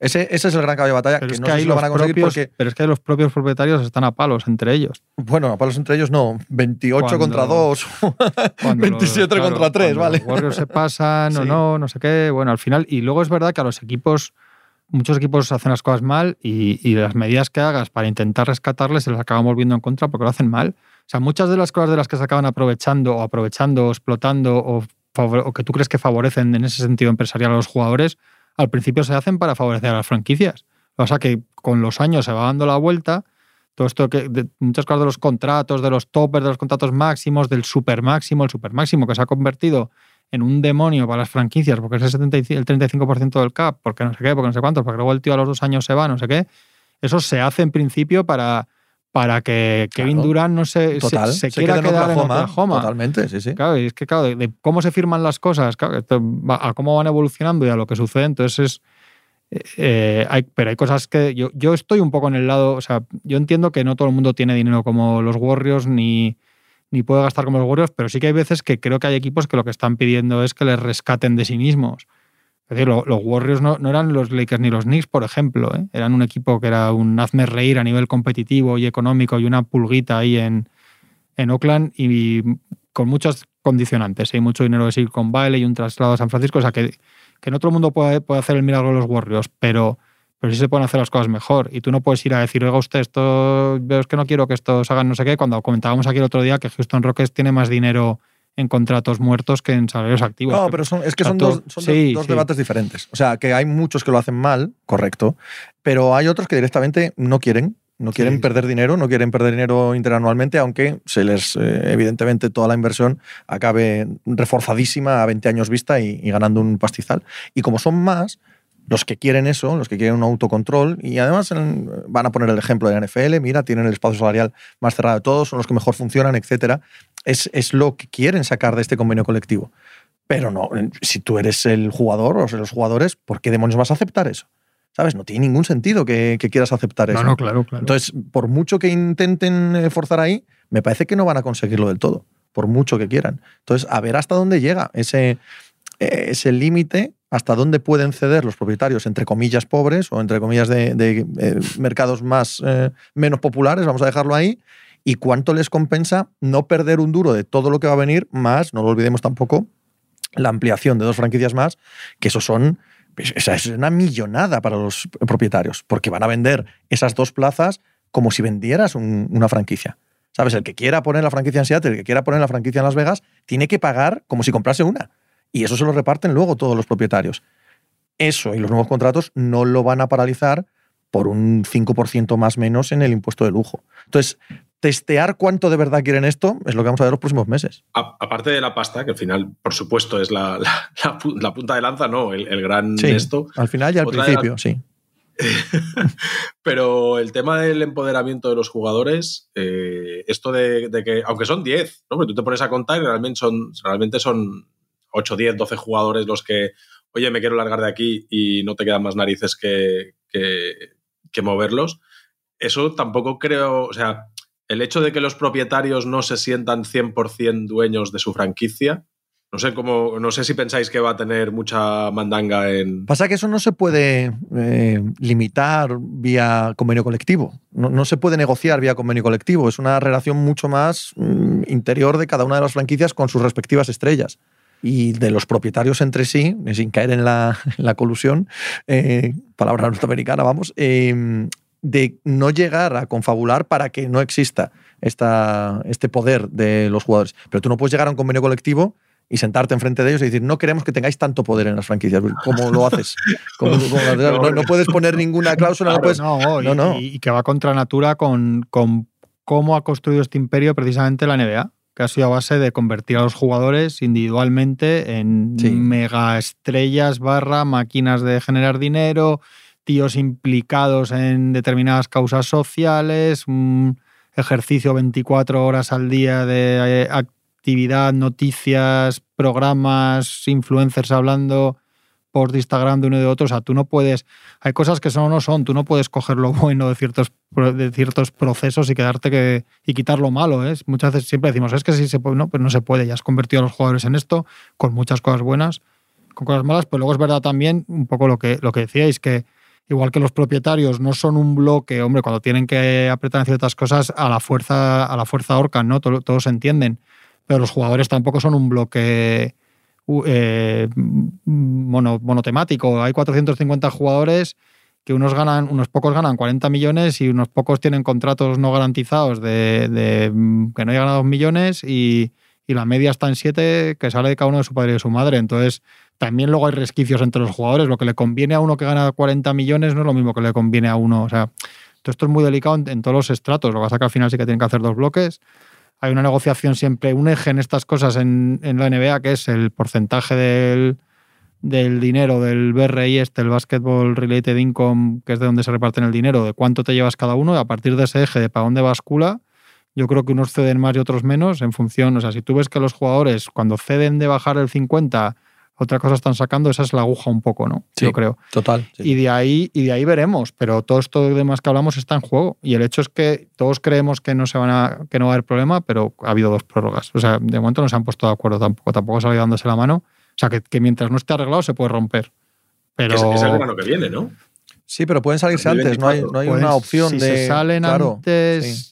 Ese, ese es el gran caballo de batalla, Pero que es no que sé si lo van a conseguir propios, porque, pero es que los propios propietarios están a palos entre ellos. bueno, a palos entre ellos no, 28 Cuando- contra 2, Cuando 27 los- contra 3, cuando ¿vale? Los Warriors se pasan o no, no sé qué. Bueno, al final. Y luego es verdad que a los equipos, muchos equipos hacen las cosas mal y, y las medidas que hagas para intentar rescatarles se las acaban volviendo en contra porque lo hacen mal. O sea, muchas de las cosas de las que se acaban aprovechando o aprovechando o explotando o que tú crees que favorecen en ese sentido empresarial a los jugadores, al principio se hacen para favorecer a las franquicias. O sea que con los años se va dando la vuelta. Todo esto que de- muchas cosas de los contratos, de los toppers, de los contratos máximos, del super máximo, el super máximo que se ha convertido en un demonio para las franquicias porque es el, 75 el 35% del cap, porque no sé qué, porque no sé cuántos, porque luego el tío a los dos años se va, no sé qué. Eso se hace en principio para, para que Kevin Claro. Durant no se, se- Total, se, se quiera queda en quedar Oklahoma, en Oklahoma. Totalmente, sí, sí. Claro, y es que claro, de, de cómo se firman las cosas, claro, esto a cómo van evolucionando y a lo que sucede, entonces es... eh, hay, pero hay cosas que yo, yo estoy un poco en el lado, o sea, yo entiendo que no todo el mundo tiene dinero como los Warriors ni, ni puede gastar como los Warriors, pero sí que hay veces que creo que hay equipos que lo que están pidiendo es que les rescaten de sí mismos. Es decir, lo- los Warriors no, eran los Lakers ni los Knicks, por ejemplo. ¿eh? Eran un equipo que era un hazme reír a nivel competitivo y económico y una pulguita ahí en, en Oakland y con muchos condicionantes. Hay mucho dinero de Silicon Valley y un traslado a San Francisco. O sea, que, que en otro mundo puede, puede hacer el milagro de los Warriors, pero, pero sí se pueden hacer las cosas mejor. Y tú no puedes ir a decir, oiga usted, esto, veo es que no quiero que estos hagan no sé qué, cuando comentábamos aquí el otro día que Houston Rockets tiene más dinero en contratos muertos que en salarios activos. No, pero son, es que son dos, son sí, dos sí. debates diferentes. O sea, que hay muchos que lo hacen mal, correcto, pero hay otros que directamente no quieren. No quieren Sí. perder dinero, no quieren perder dinero interanualmente, aunque se les, eh, evidentemente, toda la inversión acabe reforzadísima a 20 años vista y, y ganando un pastizal. Y como son más, los que quieren eso, los que quieren un autocontrol, y además van a poner el ejemplo de la NFL, mira, tienen el espacio salarial más cerrado de todos, son los que mejor funcionan, etcétera. Es, es lo que quieren sacar de este convenio colectivo. Pero no, si tú eres el jugador o los jugadores, ¿por qué demonios vas a aceptar eso? ¿Sabes? No tiene ningún sentido que, quieras aceptar eso. No, no, claro, claro. Entonces, por mucho que intenten eh, forzar ahí, me parece que no van a conseguirlo del todo, por mucho que quieran. Entonces, a ver hasta dónde llega ese, ese límite, hasta dónde pueden ceder los propietarios, entre comillas, pobres o entre comillas de, eh, mercados más, eh, menos populares, vamos a dejarlo ahí, y cuánto les compensa no perder un duro de todo lo que va a venir, más, no lo olvidemos tampoco, la ampliación de dos franquicias más, que eso son pues, es una millonada para los propietarios, porque van a vender esas dos plazas como si vendieras una franquicia. ¿Sabes? El que quiera poner la franquicia en Seattle, el que quiera poner la franquicia en Las Vegas, tiene que pagar como si comprase una. Y eso se lo reparten luego todos los propietarios. Eso y los nuevos contratos no lo van a paralizar por un 5% más menos en el impuesto de lujo. Entonces, testear cuánto de verdad quieren esto es lo que vamos a ver los próximos meses. aparte de la pasta, que al final, por supuesto, es la, punta de lanza, ¿no? El, gran sí, esto. Al final y al principio, sí. Pero el tema del empoderamiento de los jugadores, eh, esto de, que, aunque son 10, ¿no? Porque tú te pones a contar y realmente son, realmente son 8, 10, 12 jugadores los que, oye, me quiero largar de aquí y no te quedan más narices que, que moverlos. Eso tampoco creo, o sea, el hecho de que los propietarios no se sientan 100% dueños de su franquicia, no sé cómo, no sé si pensáis que va a tener mucha mandanga en. Pasa que eso no se puede eh, limitar vía convenio colectivo. No, se puede negociar vía convenio colectivo. Es una relación mucho más mm, interior de cada una de las franquicias con sus respectivas estrellas. Y de los propietarios entre sí, sin caer en la, colusión, eh, palabra norteamericana, vamos, eh, de no llegar a confabular para que no exista esta, este poder de los jugadores. Pero tú no puedes llegar a un convenio colectivo y sentarte enfrente de ellos y decir, no queremos que tengáis tanto poder en las franquicias. ¿Cómo lo haces? no, puedes poner ninguna cláusula. no, no, y, que va contra natura con, con cómo ha construido este imperio precisamente la NBA que ha sido a base de convertir a los jugadores individualmente en mega estrellas barra máquinas de generar dinero, tíos implicados en determinadas causas sociales, un ejercicio 24 horas al día de eh, actividad, noticias, programas, influencers hablando por Instagram de uno y de otro. O sea, tú no puedes. Hay cosas que son o no son. Tú no puedes coger lo bueno de ciertos, de ciertos procesos y quedarte que, y quitar lo malo. ¿eh? Muchas veces siempre decimos, es que sí se puede, no, pero no se puede. Ya has convertido a los jugadores en esto, con muchas cosas buenas, con cosas malas. Pero luego es verdad también, un poco lo que, lo que decíais, que igual que los propietarios no son un bloque, hombre, cuando tienen que apretar ciertas cosas a la fuerza, a la fuerza orcan, ¿no? Todos, entienden. Pero los jugadores tampoco son un bloque eh, monotemático. Hay 450 jugadores que unos ganan, unos pocos ganan 40 millones y unos pocos tienen contratos no garantizados de, que no llegan a 2 millones y, y la media está en 7 que sale de cada uno de su padre y de su madre. Entonces, también luego hay resquicios entre los jugadores. Lo que le conviene a uno que gana 40 millones no es lo mismo que le conviene a uno. O sea, esto es muy delicado en, todos los estratos. Lo que pasa que al final sí que tienen que hacer dos bloques. Hay una negociación siempre, un eje en estas cosas en, la NBA, que es el porcentaje del, del dinero del BRI, este, el Basketball Related Income, que es de donde se reparten el dinero, de cuánto te llevas cada uno, a partir de ese eje de para dónde bascula, yo creo que unos ceden más y otros menos en función, o sea, si tú ves que los jugadores cuando ceden de bajar el 50 otra cosa están sacando, esa es la aguja un poco, ¿no? Sí, Yo creo. Total. Y, de ahí, y de ahí veremos, pero todo esto demás que hablamos está en juego. Y el hecho es que todos creemos que no, se van a, que no va a haber problema, pero ha habido dos prórrogas. O sea, de momento no se han puesto de acuerdo tampoco, tampoco se ha dándose la mano. O sea, que, mientras no esté arreglado se puede romper. Pero... Es, el verano que viene, ¿no? Sí, pero pueden salirse antes, no hay, no hay una opción si de. Se salen antes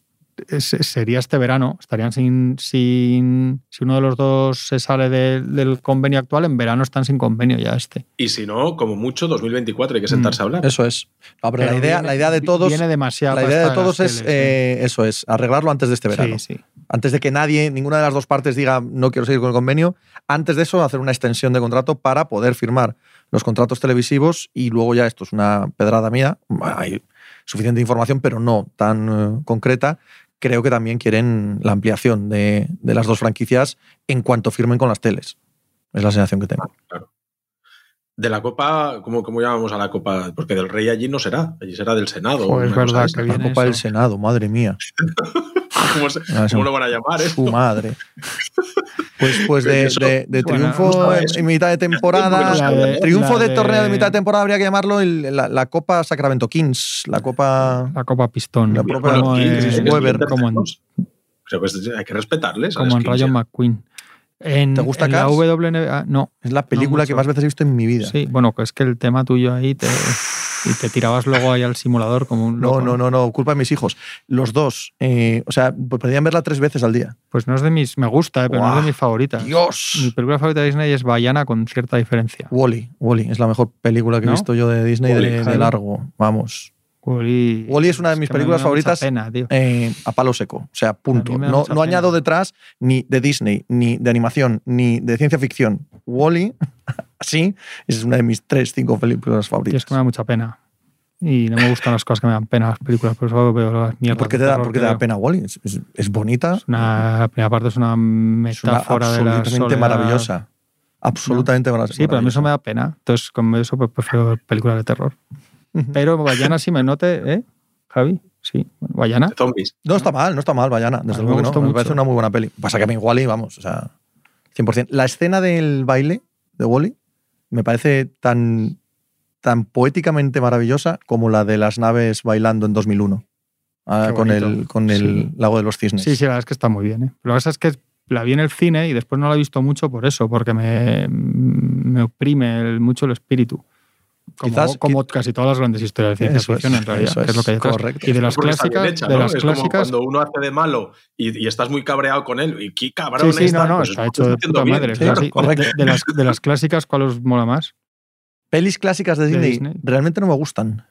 sería este verano. Estarían sin, sin. Si uno de los dos se sale del convenio actual, en verano están sin convenio ya este. Y si no, como mucho, 2024 hay que sentarse a hablar. Eso es. la, idea, la idea de todos. Viene demasiado. La idea de todos es. Eh, eso es, arreglarlo antes de este verano. Sí, sí. Antes de que nadie, ninguna de las dos partes diga no quiero seguir con el convenio. Antes de eso, hacer una extensión de contrato para poder firmar los contratos televisivos y luego ya esto es una pedrada mía. Hay suficiente información, pero no tan eh, concreta, creo que también quieren la ampliación de, las dos franquicias en cuanto firmen con las teles. Es la sensación que tengo. Claro. De la Copa, ¿cómo, ¿cómo llamamos a la Copa? Porque del Rey allí no será, allí será del Senado. Joder, es verdad que La viene Copa del. Senado, madre mía. ¿Cómo, se- Ah, cómo lo van a llamar? eh? Su madre. Pues, pues de, Eso- de- de bueno, triunfo en, mitad de temporada, La de- triunfo la de, de- torneo de mitad de temporada habría que llamarlo el- la, la Copa Sacramento Kings, la Copa... La Copa Pistón. La Bueno, si Weber, como en, Creo que es- hay que respetarles. como en Rayo. McQueen. En, ¿Te gusta en la? WNBA, no. Es la película que más veces he visto en mi vida. Sí, bueno, que es que el tema tuyo ahí te, y te tirabas luego ahí al simulador como un No, loco. no, no, no, culpa de mis hijos. Los dos, eh, o sea, pues podrían verla tres veces al día. Pues no es de mis. Me gusta, eh, pero no es de mis favoritas. Mi ¡Dios! película favorita de Disney es Bayana con cierta diferencia. Wally, Wally, es la mejor película que he visto yo de Disney de, largo. Vamos. Wall-E es una de mis que películas favoritas. Pena, eh, a palo seco. O sea, punto. No, añado detrás ni de Disney, ni de animación, ni de ciencia ficción. Wally, así, es una de mis tres, cinco películas Y favoritas. es que me da mucha pena. Y no me gustan las cosas que me dan pena las películas, por eso veo las mierdas. ¿Por qué te da, terror por qué que te da pena Wally? Es, es- es bonita, Es una, la primera parte es una es una metáfora de la absolutamente soledad. maravillosa. Absolutamente maravillosa. Sí, pero a mí eso me da pena. Entonces, con eso pues, prefiero películas de terror. Pero Bayana sí me note, ¿eh? Javi, sí. Bueno, Bayana. De zombies. No está mal, no está mal, Bayana. Desde me luego que no. Me parece una muy buena peli. Pasa que a mí Wally, vamos, o sea, 100%. La escena del baile de Wally me parece tan, tan poéticamente maravillosa como la de las naves bailando en 2001. ah, con el, con el Sí. lago de los cisnes. Sí, sí, la verdad es que está muy bien. ¿eh? Lo que pasa es que la vi en el cine y después no la he visto mucho por eso, porque me, me oprime el- mucho el espíritu. Como, Quizás- como casi todas las grandes historias de ciencia Eso es, ficción, en realidad, eso que es lo que hay correcto. Y de las clásicas, hecha, de las es como clásicas, cuando uno hace de malo y, y estás muy cabreado con él. Y qué cabrón sí, sí, está, no, no, pues está es hecho de puta bien. madre. Sí, o sea, sí, correcto. de, de las, de las clásicas, ¿cuál os mola más? Pelis clásicas de De Disney, realmente no me gustan.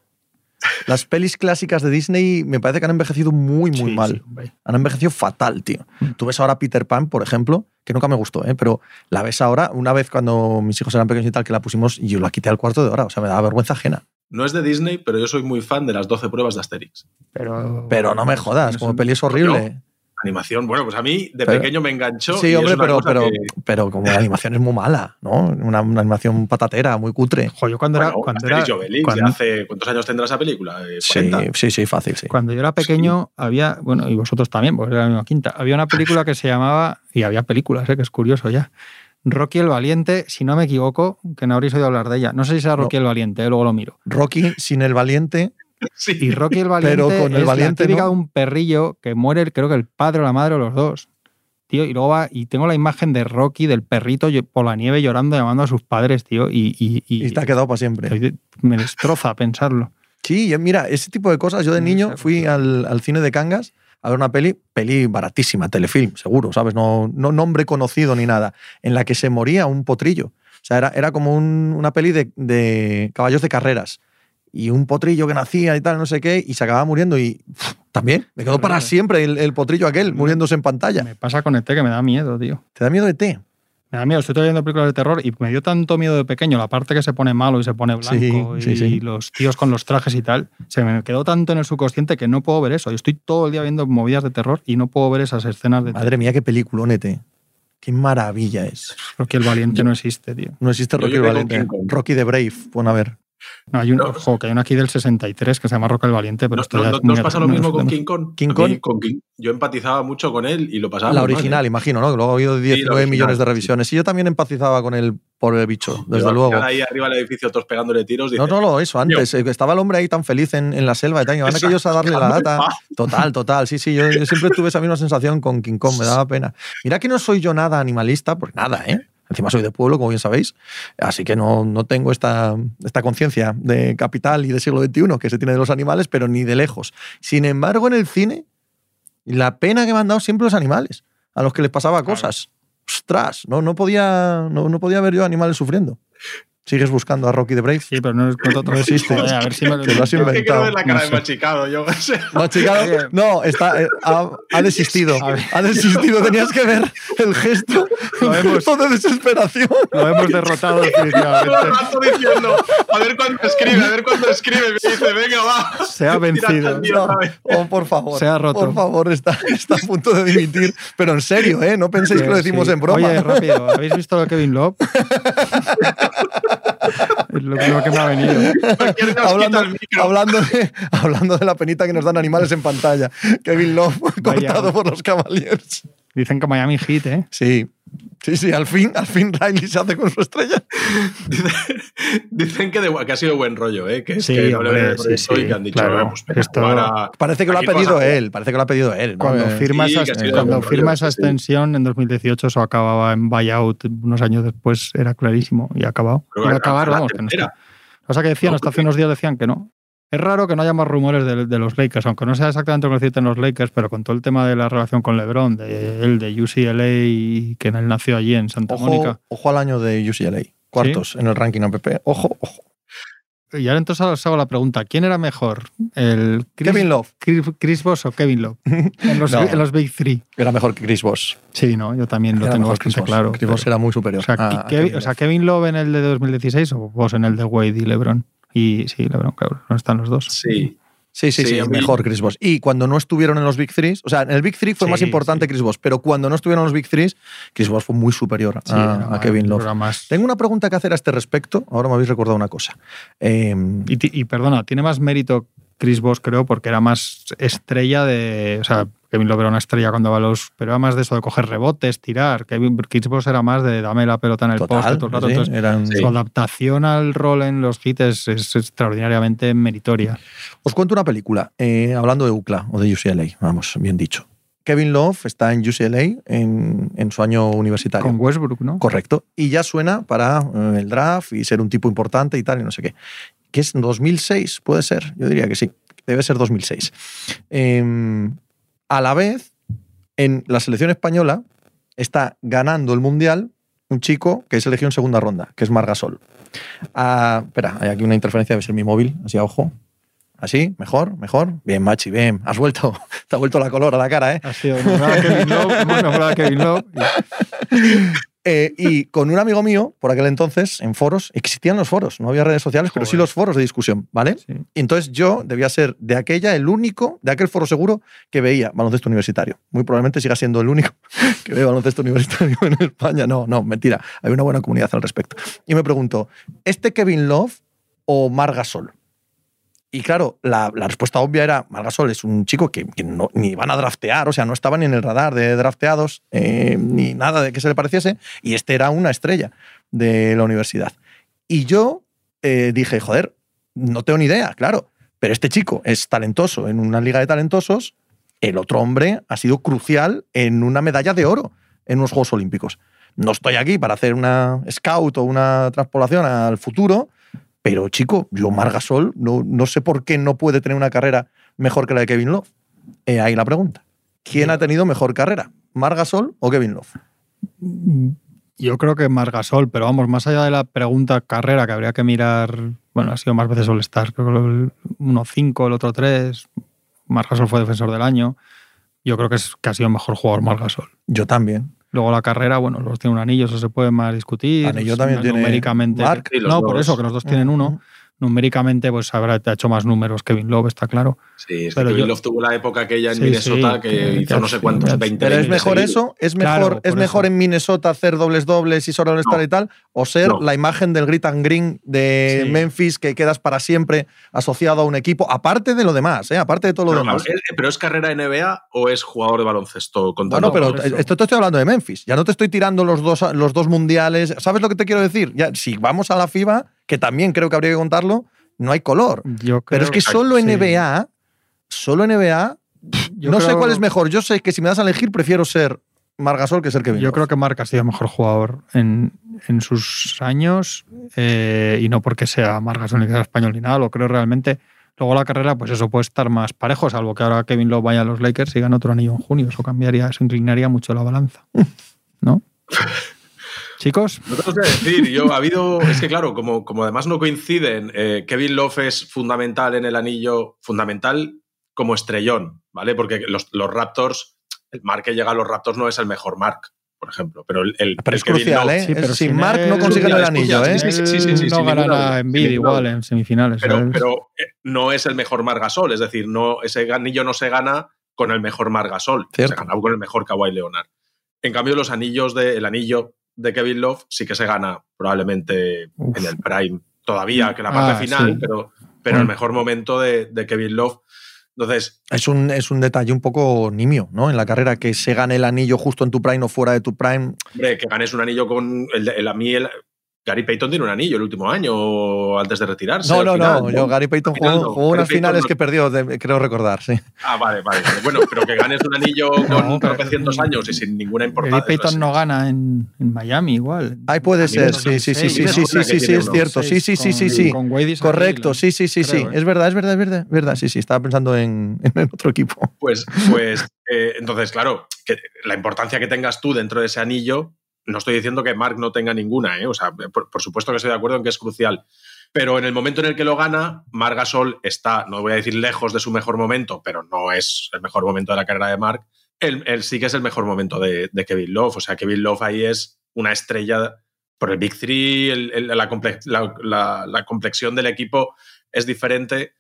Las pelis clásicas de Disney me parece que han envejecido muy, muy Sí, mal. sí. Han envejecido fatal, tío. Tú ves ahora Peter Pan, por ejemplo, que nunca me gustó, ¿eh? pero la ves ahora, una vez cuando mis hijos eran pequeños y tal, que la pusimos, y yo la quité al cuarto de hora. O sea, me daba vergüenza ajena. No es de Disney, pero yo soy muy fan de las 12 pruebas de Asterix. Pero, Pero no me jodas, como peli es horrible. Animación, bueno, pues a mí de Pero- pequeño me enganchó. Sí, hombre, pero, pero, que- pero como la animación es muy mala, ¿no? Una, una animación patatera, muy cutre. Jo, yo cuando era, cuando era, cuando- hace, ¿Cuántos años tendrá esa película? Eh, Sí, 40. sí, sí, fácil, sí. Cuando yo era pequeño había, bueno, y vosotros también, porque era la misma quinta, había una película que se llamaba, y había películas, ¿eh? que es curioso ya, Rocky el Valiente, si no me equivoco, que no habréis oído hablar de ella. No sé si será Rocky el Valiente, eh, luego lo miro. Rocky sin el valiente. Sí. Y Rocky el Valiente Pero con el es Valiente, la típica ¿no? de un perrillo que muere, creo que el padre o la madre o los dos. Tío, y luego va, y tengo la imagen de Rocky, del perrito por la nieve llorando, llamando a sus padres, tío, y, y, y- Y te ha quedado para siempre. me destroza pensarlo. Sí, mira, ese tipo de cosas. Yo de niño fui al, al cine de Cangas a ver una peli, peli baratísima, telefilm, seguro, ¿sabes? No, no nombre conocido ni nada, en la que se moría un potrillo. O sea, era, era como un- una peli de, de caballos de carreras. Y un potrillo que nacía y tal, no sé qué, y se acababa muriendo. Y pff, también, me quedó para siempre el, el potrillo aquel, muriéndose en pantalla. Me pasa con ET que me da miedo, tío. ¿Te da miedo de té? Me da miedo, estoy viendo películas de terror y me dio tanto miedo de pequeño, la parte que se pone malo y se pone blanco Sí, y sí, sí. los tíos con los trajes y tal, se me quedó tanto en el subconsciente que no puedo ver eso. Yo estoy todo el día viendo movidas de terror y no puedo ver esas escenas de Madre mía, qué peliculón, té. Qué maravilla es. Rocky el Valiente no existe, tío. No existe Rocky el Valiente. Rocky the Brave, pon a ver. No, hay un, No. ojo, que hay uno aquí del 63 que se llama Rocky el Valiente, pero ¿No, esto no- ya no- es no muy os pasa lo mismo con. King Kong? King Kong- con King- yo empatizaba mucho con él y lo pasaba la mal, original, ¿eh? imagino, ¿no? Que luego ha habido 19 original, millones de sí. revisiones. Y yo también empatizaba con el por el bicho, desde Yo, luego. Ahí arriba del edificio, todos pegándole tiros. No, dices, no, no, eso antes. eh, Estaba el hombre ahí tan feliz en, en la selva y tal. Van aquellos a darle la data. Total, total. Sí, sí. Yo, yo siempre tuve esa misma sensación con King Kong. Me daba pena. Mira que no soy yo nada animalista, porque nada, ¿eh? Encima soy de pueblo, como bien sabéis. Así que no, no tengo esta, esta conciencia de capital y de siglo XXI que se tiene de los animales, pero ni de lejos. Sin embargo, en el cine, la pena que me han dado siempre los animales, a los que les pasaba Claro. cosas. Ostras, no, no, podía, no, no podía ver yo animales sufriendo. Sigues buscando a Rocky the Brave. Sí, pero no, es- no, No existe. Joder, a ver si me lo Te lo has invento. Es que quiero ver la cara No de sé. machicado. Yo, sea, Machicado, no, está, eh, ha, ha desistido. Ha desistido. Tenías que ver el gesto, Lo el hemos- gesto de desesperación. Lo hemos derrotado todo el diciendo, a ver cuándo escribe, a ver cuándo escribe. Me dice, venga, va. Se ha vencido. oh, por favor. Se ha roto. Por favor, está, está a punto de dimitir. Pero en serio, ¿eh? No penséis que lo decimos Sí. en broma. Oye, rápido, ¿habéis visto a Kevin Love? Es lo primero que me ha venido. ¿Quién nos hablando, hablando, de, hablando de la penita que nos dan animales en pantalla. Kevin Love Vaya. cortado por los Cavaliers. Dicen que Miami Heat, ¿eh? Sí. Sí, sí, al fin, al fin Riley se hace con su estrella. Dicen que, de- que ha sido buen rollo, ¿eh? que, Sí, que no le hombre, ven el sí, proyecto sí, y que han dicho, claro. "Eh, pues venga, Esto- Parece que lo ha pedido jugar". él, parece que lo ha pedido él. ¿no? Cuando firma, sí, esa, cuando buen rollo, firma esa extensión en 2018, eso acababa en buyout unos años después, era clarísimo y ha acabado. Iba a que acabar, vamos, que no está. O sea que decían, No, hasta hace unos días decían que no. Es raro que no haya más rumores de, de los Lakers, aunque no sea exactamente lo que los Lakers, pero con todo el tema de la relación con LeBron, de él de UCLA y que él nació allí en Santa Ojo, Mónica. ojo al año de UCLA. Cuartos en el ranking APP. Ojo, ojo. Y ahora entonces os hago la pregunta, ¿quién era mejor? ¿El Chris, Kevin Love Chris, Chris Bosh o Kevin Love? En los, No. en los Big Three. era mejor que Chris Bosh. Sí, no, yo también lo Era tengo bastante claro. Chris pero- era muy superior. o, sea, a- a Kevin, Kevin o sea, Love. Kevin Love en el de 2016 o vos en el de Wade y LeBron. Y sí, LeBron, claro, no están los dos. Sí. Sí, sí, Sí, mejor Chris Bosh. Y cuando no estuvieron en los Big Threes, o sea, en el Big Three fue Sí, más importante sí. Chris Bosh, pero cuando no estuvieron en los Big Threes, Chris Bosh fue muy superior Sí, a, Kevin Love. más- Tengo una pregunta que hacer a este respecto. Ahora me habéis recordado una cosa. Eh, Y, perdona, tiene más mérito Chris Bosh, creo, porque era más estrella de. O sea, Kevin Love era una estrella cuando va a los. Pero era más de eso de coger rebotes, tirar. Kevin Bosh era más de dame la pelota en el poste total, todo el rato. sí, Entonces, eran- Sí. su adaptación al rol en los hits es, es extraordinariamente meritoria. Os cuento una película, eh, hablando de UCLA o de UCLA, vamos, bien dicho. Kevin Love está en UCLA en, en su año universitario. Con Westbrook, ¿no? Correcto. Y ya suena para eh, el draft y ser un tipo importante y tal, y no sé qué. ¿Qué es 2006? Puede ser. Yo diría que sí. Debe ser 2006. Em, a la vez, en la selección española está ganando el mundial un chico que es elegido en segunda ronda, que es Margasol. Ah, espera, hay aquí una interferencia, debe ser mi móvil, así a ojo. Así, mejor, mejor. Bien, Machi, bien. Has vuelto, te ha vuelto la color a la cara, ¿eh? Ha sido nombrado a Kevin Love, hemos nombrado a Kevin Love. Eh, y con un amigo mío, por aquel entonces, en foros, existían los foros, no había redes sociales, pero sí los foros de discusión, ¿vale? Sí. Y entonces yo debía ser de aquella el único, de aquel foro seguro, que veía baloncesto universitario. Muy probablemente siga siendo el único que ve baloncesto universitario en España. No, no, mentira. Hay una buena comunidad al respecto. Y me pregunto, ¿este Kevin Love o Margasol? Y claro, la, respuesta obvia era, Margasol es un chico que, que no, ni van a draftear, o sea, no estaba ni en el radar de drafteados, eh, ni nada de que se le pareciese, y este era una estrella de la universidad. Y yo eh, dije, joder, no tengo ni idea, claro, pero este chico es talentoso en una liga de talentosos, el otro hombre ha sido crucial en una medalla de oro en unos Juegos Olímpicos. No estoy aquí para hacer una scout o una transpolación al futuro, pero chico, yo Margasol no, no sé por qué no puede tener una carrera mejor que la de Kevin Love. Eh, ahí la pregunta. ¿Quién ha tenido mejor carrera? ¿Margasol o Kevin Love? Yo creo que Margasol, pero vamos, más allá de la pregunta carrera que habría que mirar, bueno, ha sido más veces All-Star, creo que uno 5, el otro 3, Margasol fue defensor del año, yo creo que, es, que ha sido el mejor jugador Margasol. Yo también. Luego la carrera, bueno, los dos tienen un anillo, eso se puede más discutir. Anillo también tiene numéricamente. No, por eso, que los dos tienen uno. Numéricamente, pues habrá ha hecho más números Kevin Love, está claro. Sí, es que Pero Kevin yo- Love tuvo la época aquella en Sí, Minnesota sí, que que- hizo que- no sé cuántos, que- 20 Pero es mejor eso, es Claro, mejor, es por mejor eso. en Minnesota hacer dobles dobles y solo estar No. y tal, o ser No. la imagen del grit and green de Sí. Memphis que quedas para siempre asociado a un equipo, aparte de lo demás, ¿eh? aparte de todo lo Pero, demás. ¿es- ¿Pero es carrera NBA o es jugador de baloncesto? Bueno, pero esto te estoy hablando de Memphis. Ya no te estoy tirando los dos, los dos mundiales. ¿Sabes lo que te quiero decir? Ya, si vamos a la FIBA, que también creo que habría que contarlo, no hay color. Yo Pero es que solo sí. NBA, solo NBA, Yo no sé cuál es mejor. Yo sé que si me das a elegir, prefiero ser Margasol que ser Kevin. Yo creo que Marc ha sido mejor jugador en, en sus años eh, y no porque sea Marc Gasol ni que sea español ni nada, lo creo realmente. Luego la carrera, pues eso puede estar más parejo, salvo que ahora Kevin Love vaya a los Lakers y gane otro anillo en junio. Eso cambiaría, eso inclinaría mucho la balanza. ¿No? Chicos, No te lo sé decir, yo ha habido, es que claro, como, como además no coinciden, eh, Kevin Love es fundamental en el anillo, fundamental como estrellón, ¿vale? Porque los, los Raptors, el Mark que llega a los Raptors no es el mejor Mark, por ejemplo, pero el, el- Pero el es Kevin crucial, Love- ¿eh? Sí, pero Es- sin sin Mark no consiguen el anillo, ¿eh? sí, sí, sí, sí, no ganará en ninguna igual en semifinales. Pero, ¿sabes? pero eh, no es el mejor Marc Gasol, es decir, no, ese anillo no se gana con el mejor Marc Gasol, Cierto. se ganaba con el mejor Kawhi Leonard. En cambio, los anillos de, el anillo de Kevin Love sí que se gana probablemente Uf. en el prime todavía que la parte Ah, final, sí. pero, pero el Bueno. mejor momento de, de Kevin Love. Entonces, Es un, es un detalle un poco nimio, ¿no? En la carrera, que se gane el anillo justo en tu prime o fuera de tu prime. hombre, que ganes un anillo con el, el- a mí el- Gary Payton tiene un anillo el último año antes de retirarse. No, no, final, no. Yo, Gary Payton final jugó, no. jugó Gary unas Payton finales no. que perdió, de- creo recordar, sí. Ah, vale, vale. Bueno, pero que ganes un anillo con No, pero- tropecientos años y sin ninguna Gary importancia. Payton eso no gana en, en Miami igual. Ahí puede ser, sí, sí, sí, sí, sí, sí, sí, es cierto. Sí, sí, sí, sí, Con- sí. Con Wade y Correcto, sí, sí, sí, sí. ¿eh? Es verdad, es verdad, es verdad, es verdad. Sí, sí, estaba pensando en, en otro equipo. Pues, pues eh, entonces, claro, que la importancia que tengas tú dentro de ese anillo, no estoy diciendo que Mark no tenga ninguna, ¿eh? o sea, por, por supuesto que estoy de acuerdo en que es crucial. Pero en el momento en el que lo gana, Marc Gasol está, no voy a decir lejos de su mejor momento, pero no es el mejor momento de la carrera de Mark. Él, él sí que es el mejor momento de, de Kevin Love. O sea, Kevin Love ahí es una estrella por el Big Three, el- el- la, comple- la- la- la complexión del equipo es diferente.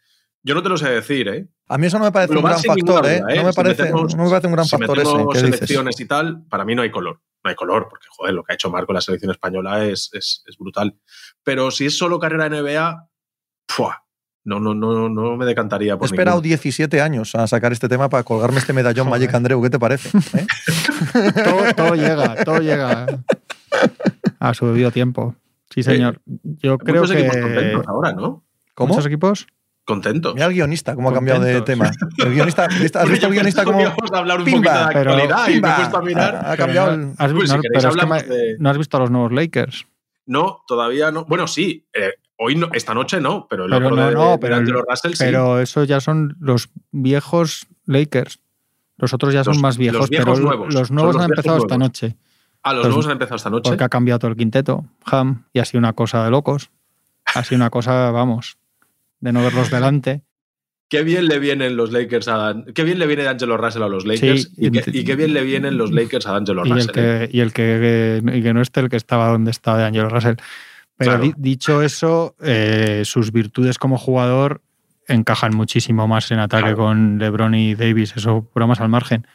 Yo no te lo sé decir, ¿eh? A mí eso no me parece Lo un gran factor, ¿eh? duda, ¿eh? No me Si parece, metemos- no me parece un gran si factor ese. para mí no hay color. No hay color, porque joder, lo que ha hecho Marco en la selección española es, es, es brutal. Pero si es solo carrera NBA, ¡fua! no, no, no, no me decantaría He por esperado ninguno. 17 años a sacar este tema para colgarme este medallón Joder. Magic Andreu. ¿Qué te parece? ¿Eh? todo, todo llega, todo llega a su debido tiempo. Sí, señor. Yo creo Muchos equipos que. contentos ahora, ¿no? ¿Cómo? ¿Muchos equipos? Contentos. Mira el guionista, cómo ha cambiado de tema. El guionista, ¿has visto el guionista Como como Vamos a hablar un Pimba, poquito de pero- actualidad y me he Pimba, puesto a mirar. ha cambiado el... ¿Has, Pues si no, queréis pero es que hablamos me- de- ¿No has visto a los nuevos Lakers? No, todavía no. Bueno, sí. eh, hoy no, esta noche no, pero el Pero otro no, de, no, de pero- D'Angelo Russell sí. Pero eso ya son los viejos Lakers. Los otros ya son Los- más viejos, los viejos pero nuevos. los nuevos los han empezado esta noche. ah, los los- nuevos han empezado esta noche. Porque ha cambiado todo el quinteto, Ham, y ha sido una cosa de locos. Ha sido una cosa, vamos, de no verlos delante. Qué bien le vienen los Lakers a Qué bien le viene D'Angelo Russell a los Lakers Sí, y, y- qué, y qué bien le vienen los Lakers a D'Angelo el, Russell. ¿eh? que, y el que, y que no esté el que estaba donde estaba de Angelo Russell. Pero Claro. di- dicho eso, eh, sus virtudes como jugador encajan muchísimo más en ataque Claro. con LeBron y Davis, eso bromas al margen.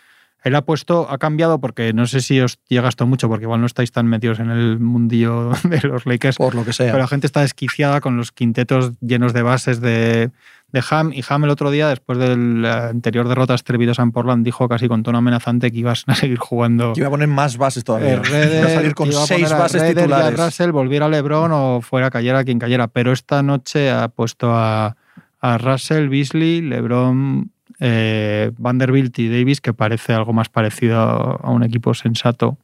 Él ha puesto, ha cambiado porque no sé si os llega esto mucho, porque igual no estáis tan metidos en el mundillo de los Lakers, Por lo que sea. pero la gente está desquiciada con los quintetos llenos de bases de, de Ham. Y Ham el otro día, después de la anterior derrota estrepitosa en Portland, dijo casi con tono amenazante que ibas a seguir jugando. Que iba a poner más bases todavía. Eh, Redder, Iba a salir con iba seis a bases Redder y a titulares. Russell, volviera a LeBron o fuera cayera quien cayera. Pero esta noche ha puesto a, a Russell, Beasley, LeBron, eh, Vanderbilt y Davis, que parece algo más parecido a, un equipo sensato.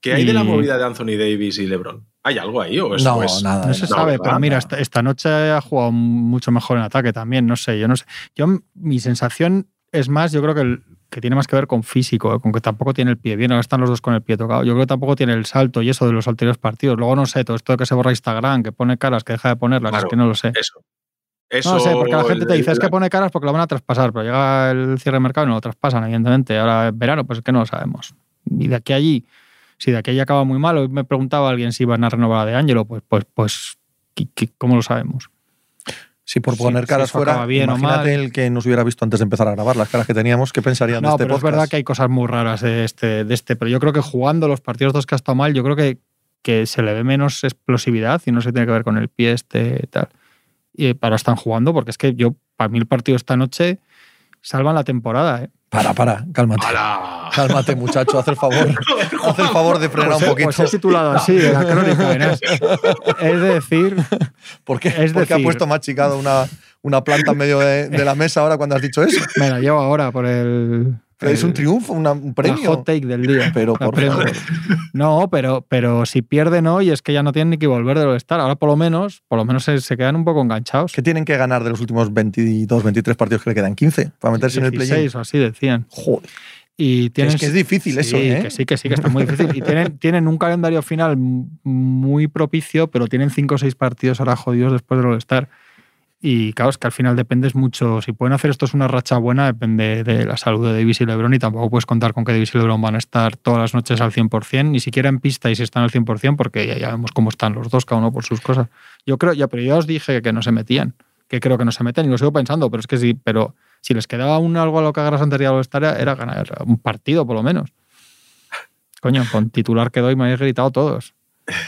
¿Qué hay de la movida de Anthony Davis y LeBron? ¿Hay algo ahí o No, es? nada. No se sabe, pero mira, esta, esta noche ha jugado mucho mejor en ataque también. No sé, yo no sé. Yo, mi sensación es más, yo creo que, el- que tiene más que ver con físico, con que tampoco tiene el pie bien. Ahora están los dos con el pie tocado. Yo creo que tampoco tiene el salto y eso de los anteriores partidos. Luego no sé, todo esto de que se borra Instagram, que pone caras, que deja de ponerlas, Claro. es que no lo sé. Eso. Eso No sé, porque la gente te dice, el- es que pone caras porque lo van a traspasar, pero llega el cierre de mercado y no lo traspasan, evidentemente. Ahora en verano, pues es que no lo sabemos. Y de aquí a allí, si de aquí a allí acaba muy mal, hoy me preguntaba alguien si iban a renovar a De Angelo, pues, pues, pues, ¿qué- qué- ¿cómo lo sabemos? Si por poner caras fuera, bien o imagínate mal. el que nos hubiera visto antes de empezar a grabar, las caras que teníamos, ¿qué pensarían de No, este pero podcast? es verdad que hay cosas muy raras de este, de este, pero yo creo que jugando los partidos dos que ha estado mal, yo creo que, que se le ve menos explosividad y no se tiene que ver con el pie este y tal. Y para están jugando, porque es que yo, para mí el partido esta noche salvan la temporada, ¿eh? Para, para, cálmate. ¡Hala! Cálmate, muchacho, haz el favor. haz el favor de frenar Pues, un poquito. pues he titulado así, de la crónica, Inés. Es decir, ¿Por qué, es ¿Por qué ha decir- puesto machicado una, una planta en medio de, de la mesa ahora cuando has dicho eso? me la llevo ahora por el. Es un triunfo, una- un la premio. hot take del día. Pero por favor. No, pero, pero si pierden hoy es que ya no tienen ni que volver de All-Star. Ahora por lo menos, por lo menos se, se quedan un poco enganchados. ¿Qué tienen que ganar de los últimos 22, 23 partidos que le quedan? ¿15? Para meterse en el play 16 o así decían. Joder. Y tienen, es que es difícil sí, eso, ¿eh? Que sí, que sí, que está muy difícil. Y tienen, tienen un calendario final muy propicio, pero tienen 5 o 6 partidos ahora jodidos después del All-Star. Y claro, es que al final dependes mucho. Si pueden hacer esto es una racha buena, depende de la salud de Davis y LeBron. Y tampoco puedes contar con que Davis y LeBron van a estar todas las noches al 100%, ni siquiera en pista y si están al 100%, porque ya, vemos cómo están los dos, cada uno por sus cosas. Yo creo, ya, pero ya os dije que no se metían, que creo que no se meten y lo sigo pensando, pero es que sí, pero si les quedaba un algo a lo que hagas anterior al All-Star era ganar un partido por lo menos. Coño, con titular que doy me habéis gritado todos.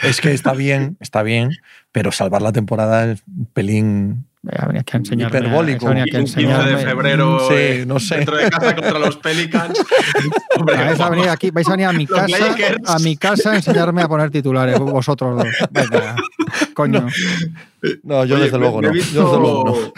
Es que está bien, está bien, pero salvar la temporada es un pelín. Habría que enseñarme. Hiperbólico. habría que 15 de enseñarme. febrero Sí, eh, no sé. dentro de casa contra los Pelicans. Hombre, Vais a venir aquí, vais a venir a mi Los casa, Lakers. a mi casa a enseñarme a poner titulares, vosotros dos. Venga, coño. No, yo Oye, desde me- luego me no. he Yo desde luego no. visto-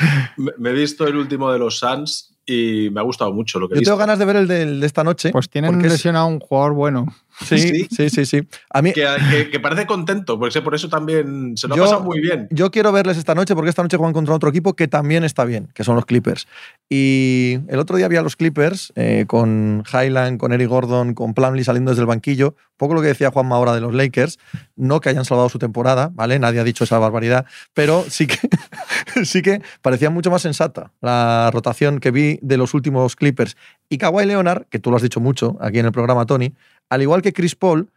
me- he visto el último de los Suns y me ha gustado mucho lo que he Yo visto. tengo ganas de ver el de, el de esta noche. Pues tienen lesionado a un jugador bueno. Sí, Sí. sí, sí, sí. A mí, Que, que- que parece contento, porque por eso también se lo Yo- ha pasado muy bien. Yo quiero verles esta noche porque esta noche juegan contra otro equipo que también está bien, que son los Clippers. Y el otro día había los Clippers eh, con Highland, con Eric Gordon, con Plumlee saliendo desde el banquillo. Un poco lo que decía Juanma ahora de los Lakers. No que hayan salvado su temporada, ¿vale? Nadie ha dicho esa barbaridad, pero sí que, sí que parecía mucho más sensata la rotación que vi de los últimos Clippers. Y Kawhi Leonard, que tú lo has dicho mucho aquí en el programa, Tony, al igual que Chris Paul,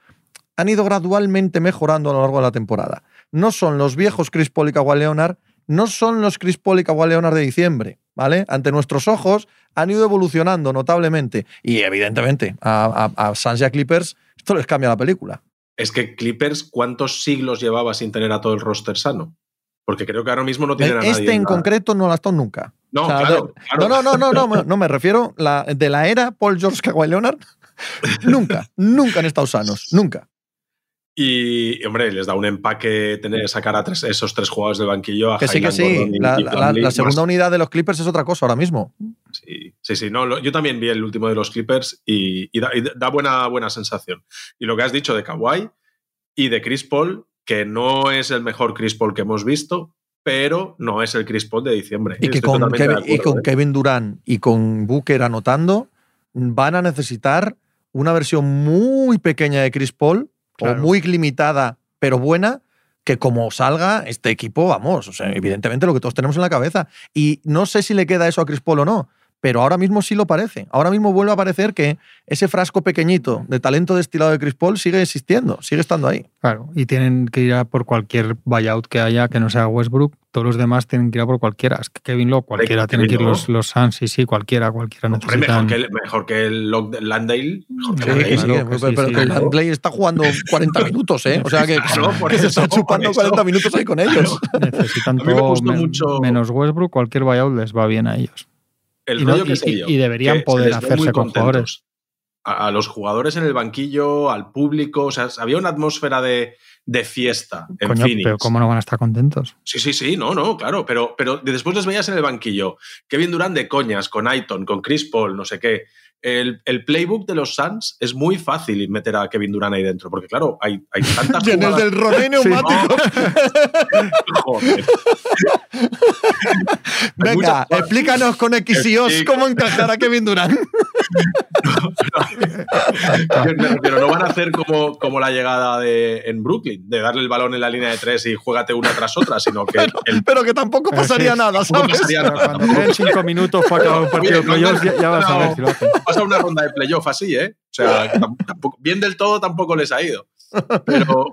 han ido gradualmente mejorando a lo largo de la temporada. No son los viejos Chris Paul y Kawhi Leonard, no son los Chris Paul y Kawhi Leonard de diciembre, ¿vale? Ante nuestros ojos han ido evolucionando notablemente y evidentemente a, a, a Suns y a Clippers esto les cambia la película. Es que Clippers, ¿cuántos siglos llevaba sin tener a todo el roster sano? Porque creo que ahora mismo no tienen a nadie. Este en concreto no lo ha estado nunca. No, O sea, claro, claro. no, no, no, no, no, no me refiero la, de la era Paul George Kawhi Leonard. Nunca, nunca han estado sanos, nunca. Y, hombre, les da un empaque tener sacar a tres- esos tres jugadores del banquillo. A Que sí, que sí. Gordon La, y la- Plumlee, la más- segunda unidad de los Clippers es otra cosa ahora mismo. Sí, sí, sí. No, lo- yo también vi el último de los Clippers y, y da, y da buena, buena sensación. Y lo que has dicho de Kawhi y de Chris Paul, que no es el mejor Chris Paul que hemos visto, pero no es el Chris Paul de diciembre. Y que con, Kevin, y acuerdo, con ¿eh? Kevin Durant y con Booker anotando, van a necesitar una versión muy pequeña de Chris Paul Claro. o muy limitada, pero buena, que como salga este equipo, vamos, o sea, evidentemente lo que todos tenemos en la cabeza. Y no sé si le queda eso a Chris Paul o no, pero ahora mismo sí lo parece. Ahora mismo vuelve a parecer que ese frasco pequeñito de talento destilado de Chris Paul sigue existiendo, sigue estando ahí. Claro, y tienen que ir a por cualquier buyout que haya que no sea Westbrook. Todos los demás tienen que ir a por cualquiera. Es que Kevin Love, cualquiera. Tienen que ir los, los Suns, sí, sí, cualquiera, cualquiera Hombre, mejor necesitan. que el, mejor que el Lock- Landale. Mejor que Sí, Landale. que sí, claro, que- que sí, pero claro. Landley está jugando 40 minutos, ¿eh? O sea que, Claro, por que se está chupando por eso. 40 minutos ahí con ellos. Necesitan mí me todo men- mucho- menos Westbrook, cualquier buyout les va bien a ellos. El Y no- rollo que y- se y- dio, y deberían que poder hacerse con contentos. jugadores. A, a los jugadores en el banquillo, al público, o sea, había una atmósfera de, de fiesta en Coño, Phoenix. pero ¿cómo no van a estar contentos? Sí, sí, sí, no, no, claro, pero, pero después les veías en el banquillo. Kevin Durant de coñas, con Aiton, con Chris Paul, no sé qué. El, el playbook de los Suns es muy fácil meter a Kevin Durant ahí dentro, porque claro, hay, hay tantas Tienes jugadas... del rodé neumático. Joder. Venga, muchas- explícanos con X y Os Sí. cómo encajar a Kevin Durant. Refiero, no van a hacer como, como la llegada de, en Brooklyn, de darle el balón en la línea de tres y juégate una tras otra, sino que el, Pero que tampoco Pero pasaría nada, ¿sabes? pasaría Pero nada. cuando queden cinco minutos para acabar un partido de playoffs, ya, ya vas a ver si lo hacen. pasa una ronda de playoff así, ¿eh? O sea, tam- tampoco- bien del todo tampoco les ha ido.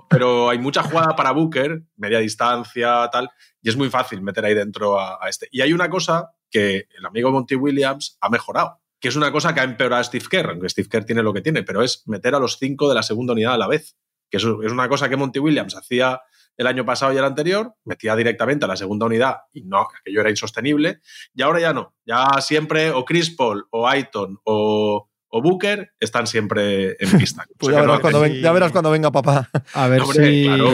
Pero, hay mucha jugada para Booker, media distancia, tal, y es muy fácil meter ahí dentro a, a este. Y hay una cosa que el amigo Monty Williams ha mejorado, que es una cosa que ha empeorado a Steve Kerr, aunque Steve Kerr tiene lo que tiene, pero es meter a los cinco de la segunda unidad a la vez. Que es una cosa que Monty Williams hacía el año pasado y el anterior, metía directamente a la segunda unidad y no, aquello era insostenible. Y ahora ya no. Ya siempre o Chris Paul o Aiton o, o Booker están siempre en pista. O Pues sea ya que no verás, cuando hacen- ven- ya verás cuando venga papá. A ver, Hombre, si, claro.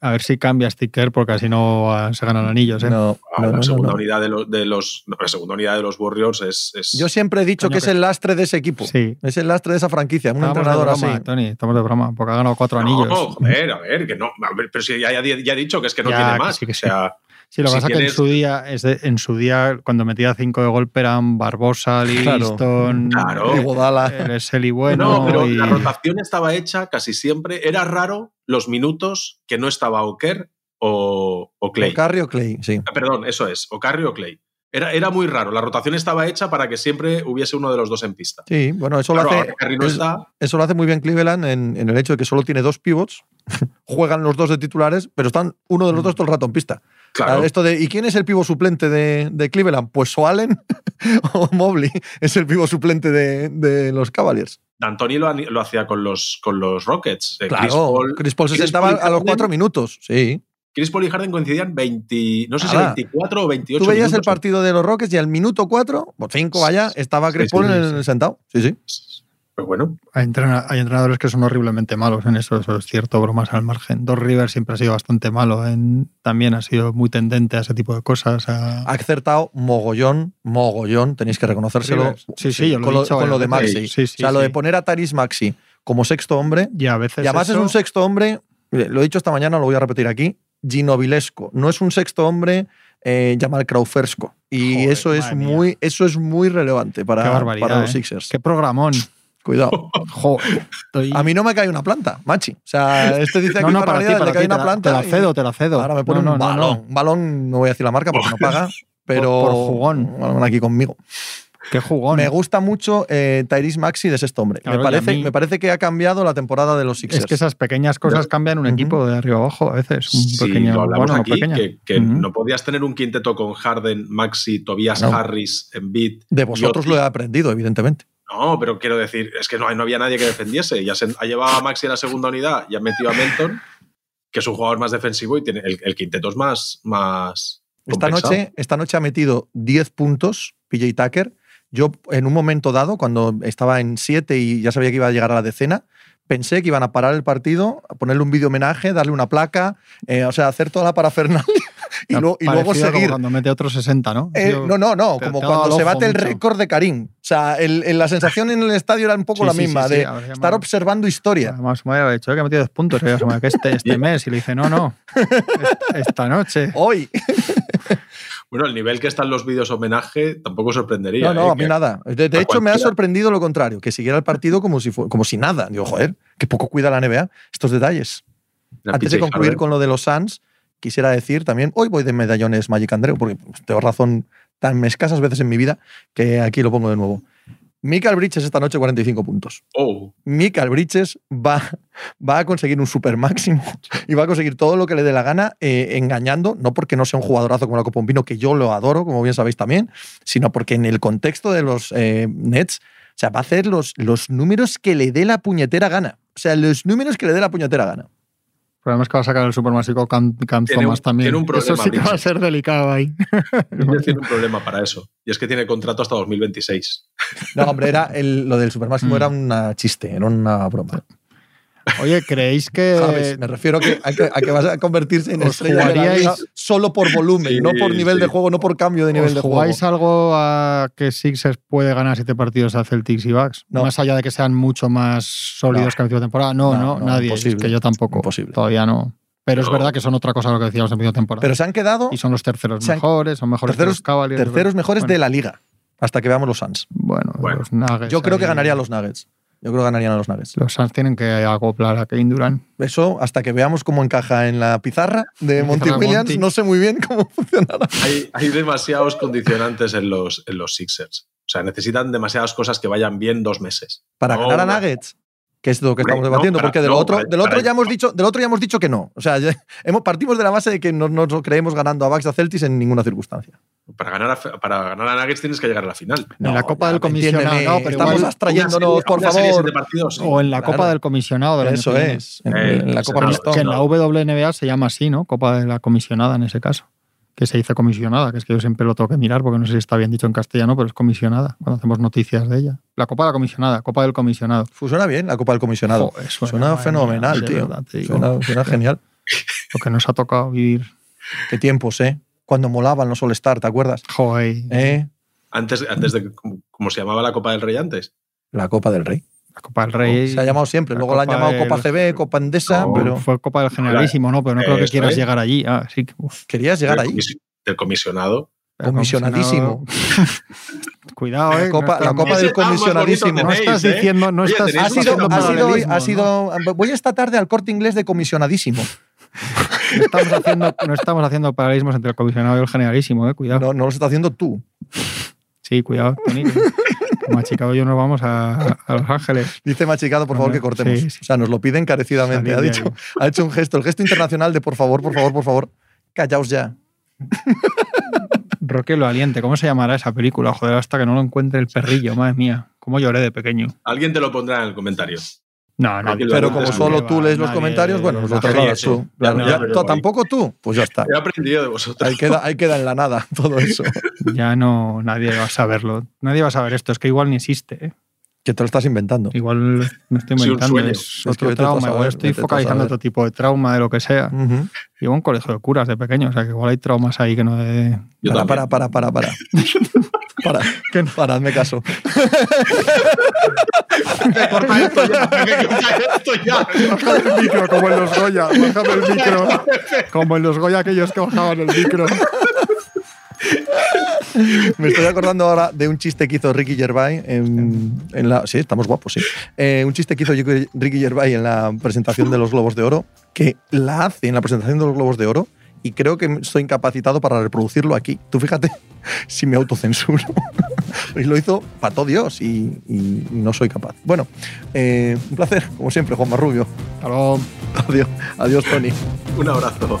a ver si cambia sticker porque así no ah, se ganan anillos. ¿eh? No, Ah, no, la no, segunda no. unidad de los, de la segunda unidad de los Warriors es, es- Yo siempre he dicho Coño, que es que- el lastre de ese equipo. Sí. Es el lastre de esa franquicia. Un Estamos de entrenador broma, así. Tony, estamos de broma, porque ha ganado cuatro anillos. No, joder, a ver, que no. a ver, pero si ya, ya- ya he dicho que es que no Ya, tiene que más. sí, que o sí. sea, Sí, lo que si pasa es que en su día, es de- en su día, cuando metía cinco de golpe eran Barbosa, Claro. Liston, Claro. Y Godala. el Seli bueno. no, pero y- la rotación estaba hecha casi siempre. Era raro los minutos que no estaba Oker o, o Clay. O Curry o Clay, sí. Ah, Perdón, eso es, o Curry o Clay. Era, era muy raro. La rotación estaba hecha para que siempre hubiese uno de los dos en pista. Sí, bueno, eso Claro, lo hace. que Curry no es- está, Eso lo hace muy bien Cleveland en, en el hecho de que solo tiene dos pivots, juegan los dos de titulares, pero están uno de los dos todo el rato en pista. Claro. Esto de, ¿y quién es el pivo suplente de, de Cleveland? Pues o Allen o Mobley es el pivo suplente de, de los Cavaliers. D'Antoni lo, lo hacía con los, con los Rockets. Eh, Claro, Chris Paul, Chris Paul se Chris sentaba Paul a los cuatro minutos. Sí. Chris Paul y Harden coincidían 20, no sé si Nada. 24 o 28 Tú veías el partido de los Rockets y al minuto cuatro, por cinco vaya, estaba Chris Sí, Paul sí, sí. sentado. Sí, sí. Pues bueno, Hay, entrena- hay entrenadores que son horriblemente malos en eso, eso es cierto, bromas al margen. Dos Rivers siempre ha sido bastante malo, en, también ha sido muy tendente a ese tipo de cosas. a- Ha acertado mogollón, mogollón, tenéis que reconocérselo. Sí, sí, yo lo he con, lo, dicho con lo de Maxi. veces. Sí, sí, o sea, lo de poner a Taris Maxi como sexto hombre, y a veces y además es un sexto hombre, mire, lo he dicho esta mañana, lo voy a repetir aquí, ginovilesco. No es un sexto hombre eh, Jamal Crawfersco. Y Joder, eso, es mía. muy, eso es muy relevante para los ¿eh? Sixers. Qué programón. Cuidado. Estoy- A mí no me cae una planta, machi. O sea, este dice aquí no, no, para ti, barbaridades, para le cae una te la- planta. Te la cedo, te la cedo. Ahora me pone No, un balón. no. Un balón, no voy a decir la marca porque no paga, pero. por jugón. un balón aquí conmigo. Qué jugón. Me gusta mucho eh, Tyrese Maxi de sexto hombre. Claro, me, parece, mí- me parece que ha cambiado la temporada de los Sixers. Es que esas pequeñas cosas cambian un equipo de arriba abajo a veces. Un sí, pequeño, lo hablamos bueno, aquí, que, no podías tener un quinteto con Harden, Maxi, Tobias No. Harris, Embiid. de vosotros lo he aprendido, evidentemente. No, pero quiero decir, es que no, no había nadie que defendiese. Ya se ha llevado a Maxi a la segunda unidad y ha metido a Melton, que es un jugador más defensivo y tiene el, el quinteto es más, más Esta noche, esta noche ha metido 10 puntos PJ Tucker. Yo, en un momento dado, cuando estaba en 7 y ya sabía que iba a llegar a la decena, pensé que iban a parar el partido, a ponerle un vídeo homenaje, darle una placa, eh, o sea, hacer toda la parafernalia y, lo- y luego seguir. cuando mete otros 60, ¿no? Eh, Yo- no, no, no, te- como te cuando se bate el récord de Karim. O sea, el- el- la sensación en el estadio era un poco Sí, la sí, sí, misma, sí, de estar observando historia. Además, me había dicho "Eh, que ha metido 10 puntos. Y yo, "Se me- que este, este mes. Y le dice, no, no. Esta, noche. Hoy. Bueno, el nivel que están los vídeos homenaje tampoco sorprendería. No, no, ¿eh? a mí Que- nada. De, hecho, me ha sorprendido lo contrario, que siguiera el partido como si, fu- como si nada. Digo, joder, que poco cuida la NBA estos detalles. Antes de concluir con lo de los Suns, quisiera decir también, hoy voy de medallones Magic Andreu, porque tengo razón tan escasas veces en mi vida que aquí lo pongo de nuevo. Michael Bridges esta noche 45 puntos. Oh, Michael Bridges va, va a conseguir un super máximo y va a conseguir todo lo que le dé la gana eh, engañando, no porque no sea un jugadorazo como la Copa Pino, que yo lo adoro, como bien sabéis también, sino porque en el contexto de los eh, Nets, o sea, va a hacer los, los números que le dé la puñetera gana. O sea, los números que le dé la puñetera gana. El problema es que va a sacar el supermásico Cam, Cam Tiene un- Thomas también. tiene un problema, Eso sí que va a ser delicado ahí. Tiene un problema para eso. Y es que tiene contrato hasta 2026. No, hombre, era el- lo del super máximo Mm. era una chiste, era una broma. Oye, ¿creéis que ¿Sabes? Me refiero a que, a que, a que vas a convertirse en ¿Os estrella de la liga solo por volumen, Sí, no por nivel sí. de juego, no por cambio de nivel ¿Os de juego. jugáis algo a que Sixers puede ganar siete partidos a Celtics y Bucks? No. Más allá de que sean mucho más sólidos No. que la última temporada. No, No, no, no, nadie. imposible. Es que yo tampoco. Imposible. Todavía no. Pero es verdad que son otra cosa de lo que decíamos en primera temporada. Pero se han quedado y son los terceros han- mejores, son mejores terceros- que los Cavaliers. terceros mejores Bueno, de la liga, hasta que veamos los Suns. Bueno, Bueno. los Nuggets. Yo creo que ganarían los Nuggets. Yo creo que ganarían a los Nuggets. Los Suns tienen que acoplar a Kevin Durant. Eso, hasta que veamos cómo encaja en la pizarra de Monty Williams, Monty. no sé muy bien cómo funcionará. Hay, hay demasiados condicionantes en los, en los Sixers. O sea, necesitan demasiadas cosas que vayan bien dos meses. Para No, ganar a. Nuggets, que es lo que estamos no, debatiendo, para- porque del no, otro, para- del otro ya hemos dicho, del otro ya hemos dicho que no. O sea, ya hemos, partimos de la base de que no nos creemos ganando a Bucks a Celtics en ninguna circunstancia. Para ganar, a, para ganar a Nuggets tienes que llegar a la final. en la Copa del comisionado, entiéndeme, no, pero estamos igual- abstrayéndonos, serie- por favor. siete partidos, sí. O en la Claro. Copa del Comisionado del Eso es. En, Eh, en la Copa. Que en la. WNBA se llama así, ¿no? Copa de la comisionada en ese caso. Que se dice comisionada, que es que yo siempre lo tengo que mirar porque no sé si está bien dicho en castellano, pero es comisionada cuando hacemos noticias de ella. La Copa de la comisionada, Copa del comisionado. Funciona bien la Copa del Comisionado. Joder, suena fenomenal, tío. verdad te digo. Suena, suena genial. Lo que nos ha tocado vivir. Qué tiempos, ¿eh? Cuando molaban los All-Star, ¿te acuerdas? Joder, ¿Eh? Antes, antes de como se llamaba la Copa del Rey antes. La Copa del Rey. La Copa del Rey. Se ha llamado siempre. la Luego la han Copa llamado del- Copa CB, Copa Endesa, No, pero Fue Copa del Generalísimo, ¿no? Pero no creo que quieras es. llegar allí. Ah, sí. querías llegar ahí. Del comisionado. el Comisionadísimo. Cuidado, ¿eh? La Copa- no la estamos- Copa del comisionadísimo. No estás ¿eh? diciendo, no Oye, estás Ha sido, ha sido. Voy esta tarde al corte inglés de comisionadísimo. No estamos haciendo, no estamos haciendo paralelismos entre el comisionado y el generalísimo, ¿eh? Cuidado. No, no lo estás haciendo tú. Sí, cuidado, Tony. Que Como achicado yo nos vamos a, a Los Ángeles. Dice Machicado, por favor, que cortemos. Sí, sí. O sea, nos lo pide encarecidamente. Salid Ha, dicho, ha hecho un gesto, el gesto internacional de por favor, por favor, por favor, callaos ya. Roque lo aliente. ¿Cómo se llamará esa película? Joder, hasta que no lo encuentre el perrillo, madre mía. ¿Cómo lloré de pequeño? Alguien te lo pondrá en el comentario. No, nadie. Pero como solo tú lees los comentarios, bueno, pues lo nadie- trasladas sí, tú. sí. Claro, Ya, ya- pero ¿tú- guay. ¿Tampoco tú? Pues ya está. He aprendido de vosotros. Ahí queda, ahí queda en la nada todo eso. Ya no, nadie va a saberlo. Nadie va a saber esto. Es que igual ni existe. ¿eh? Que te lo estás inventando. Igual me estoy Sí, inventando. sueño. Es Es que otro trauma. saber, Igual estoy focalizando otro tipo de trauma, de lo que sea. Ujú. Llevo un colegio de curas de pequeño. O sea, que igual hay traumas ahí que no de... Para, para, para, para, para. para. Para, hazme caso. Corta esto ya, corta esto ya. Bájame el micro, como en los Goya. Bájame el micro. Como en los Goya aquellos que bajaban el micro. Me estoy acordando ahora de un chiste que hizo Ricky Gervais en, en la. Sí, estamos guapos, sí. Eh, un chiste que hizo Ricky Gervais en la presentación de los Globos de Oro, que la hace en la presentación de los Globos de Oro y creo que estoy incapacitado para reproducirlo aquí. Tú fíjate si me autocensuro. y lo hizo para todo Dios y, y no soy capaz. Bueno, eh, un placer, como siempre, Juan Marrubio. Hasta luego. Adiós, adiós Tony. Un abrazo.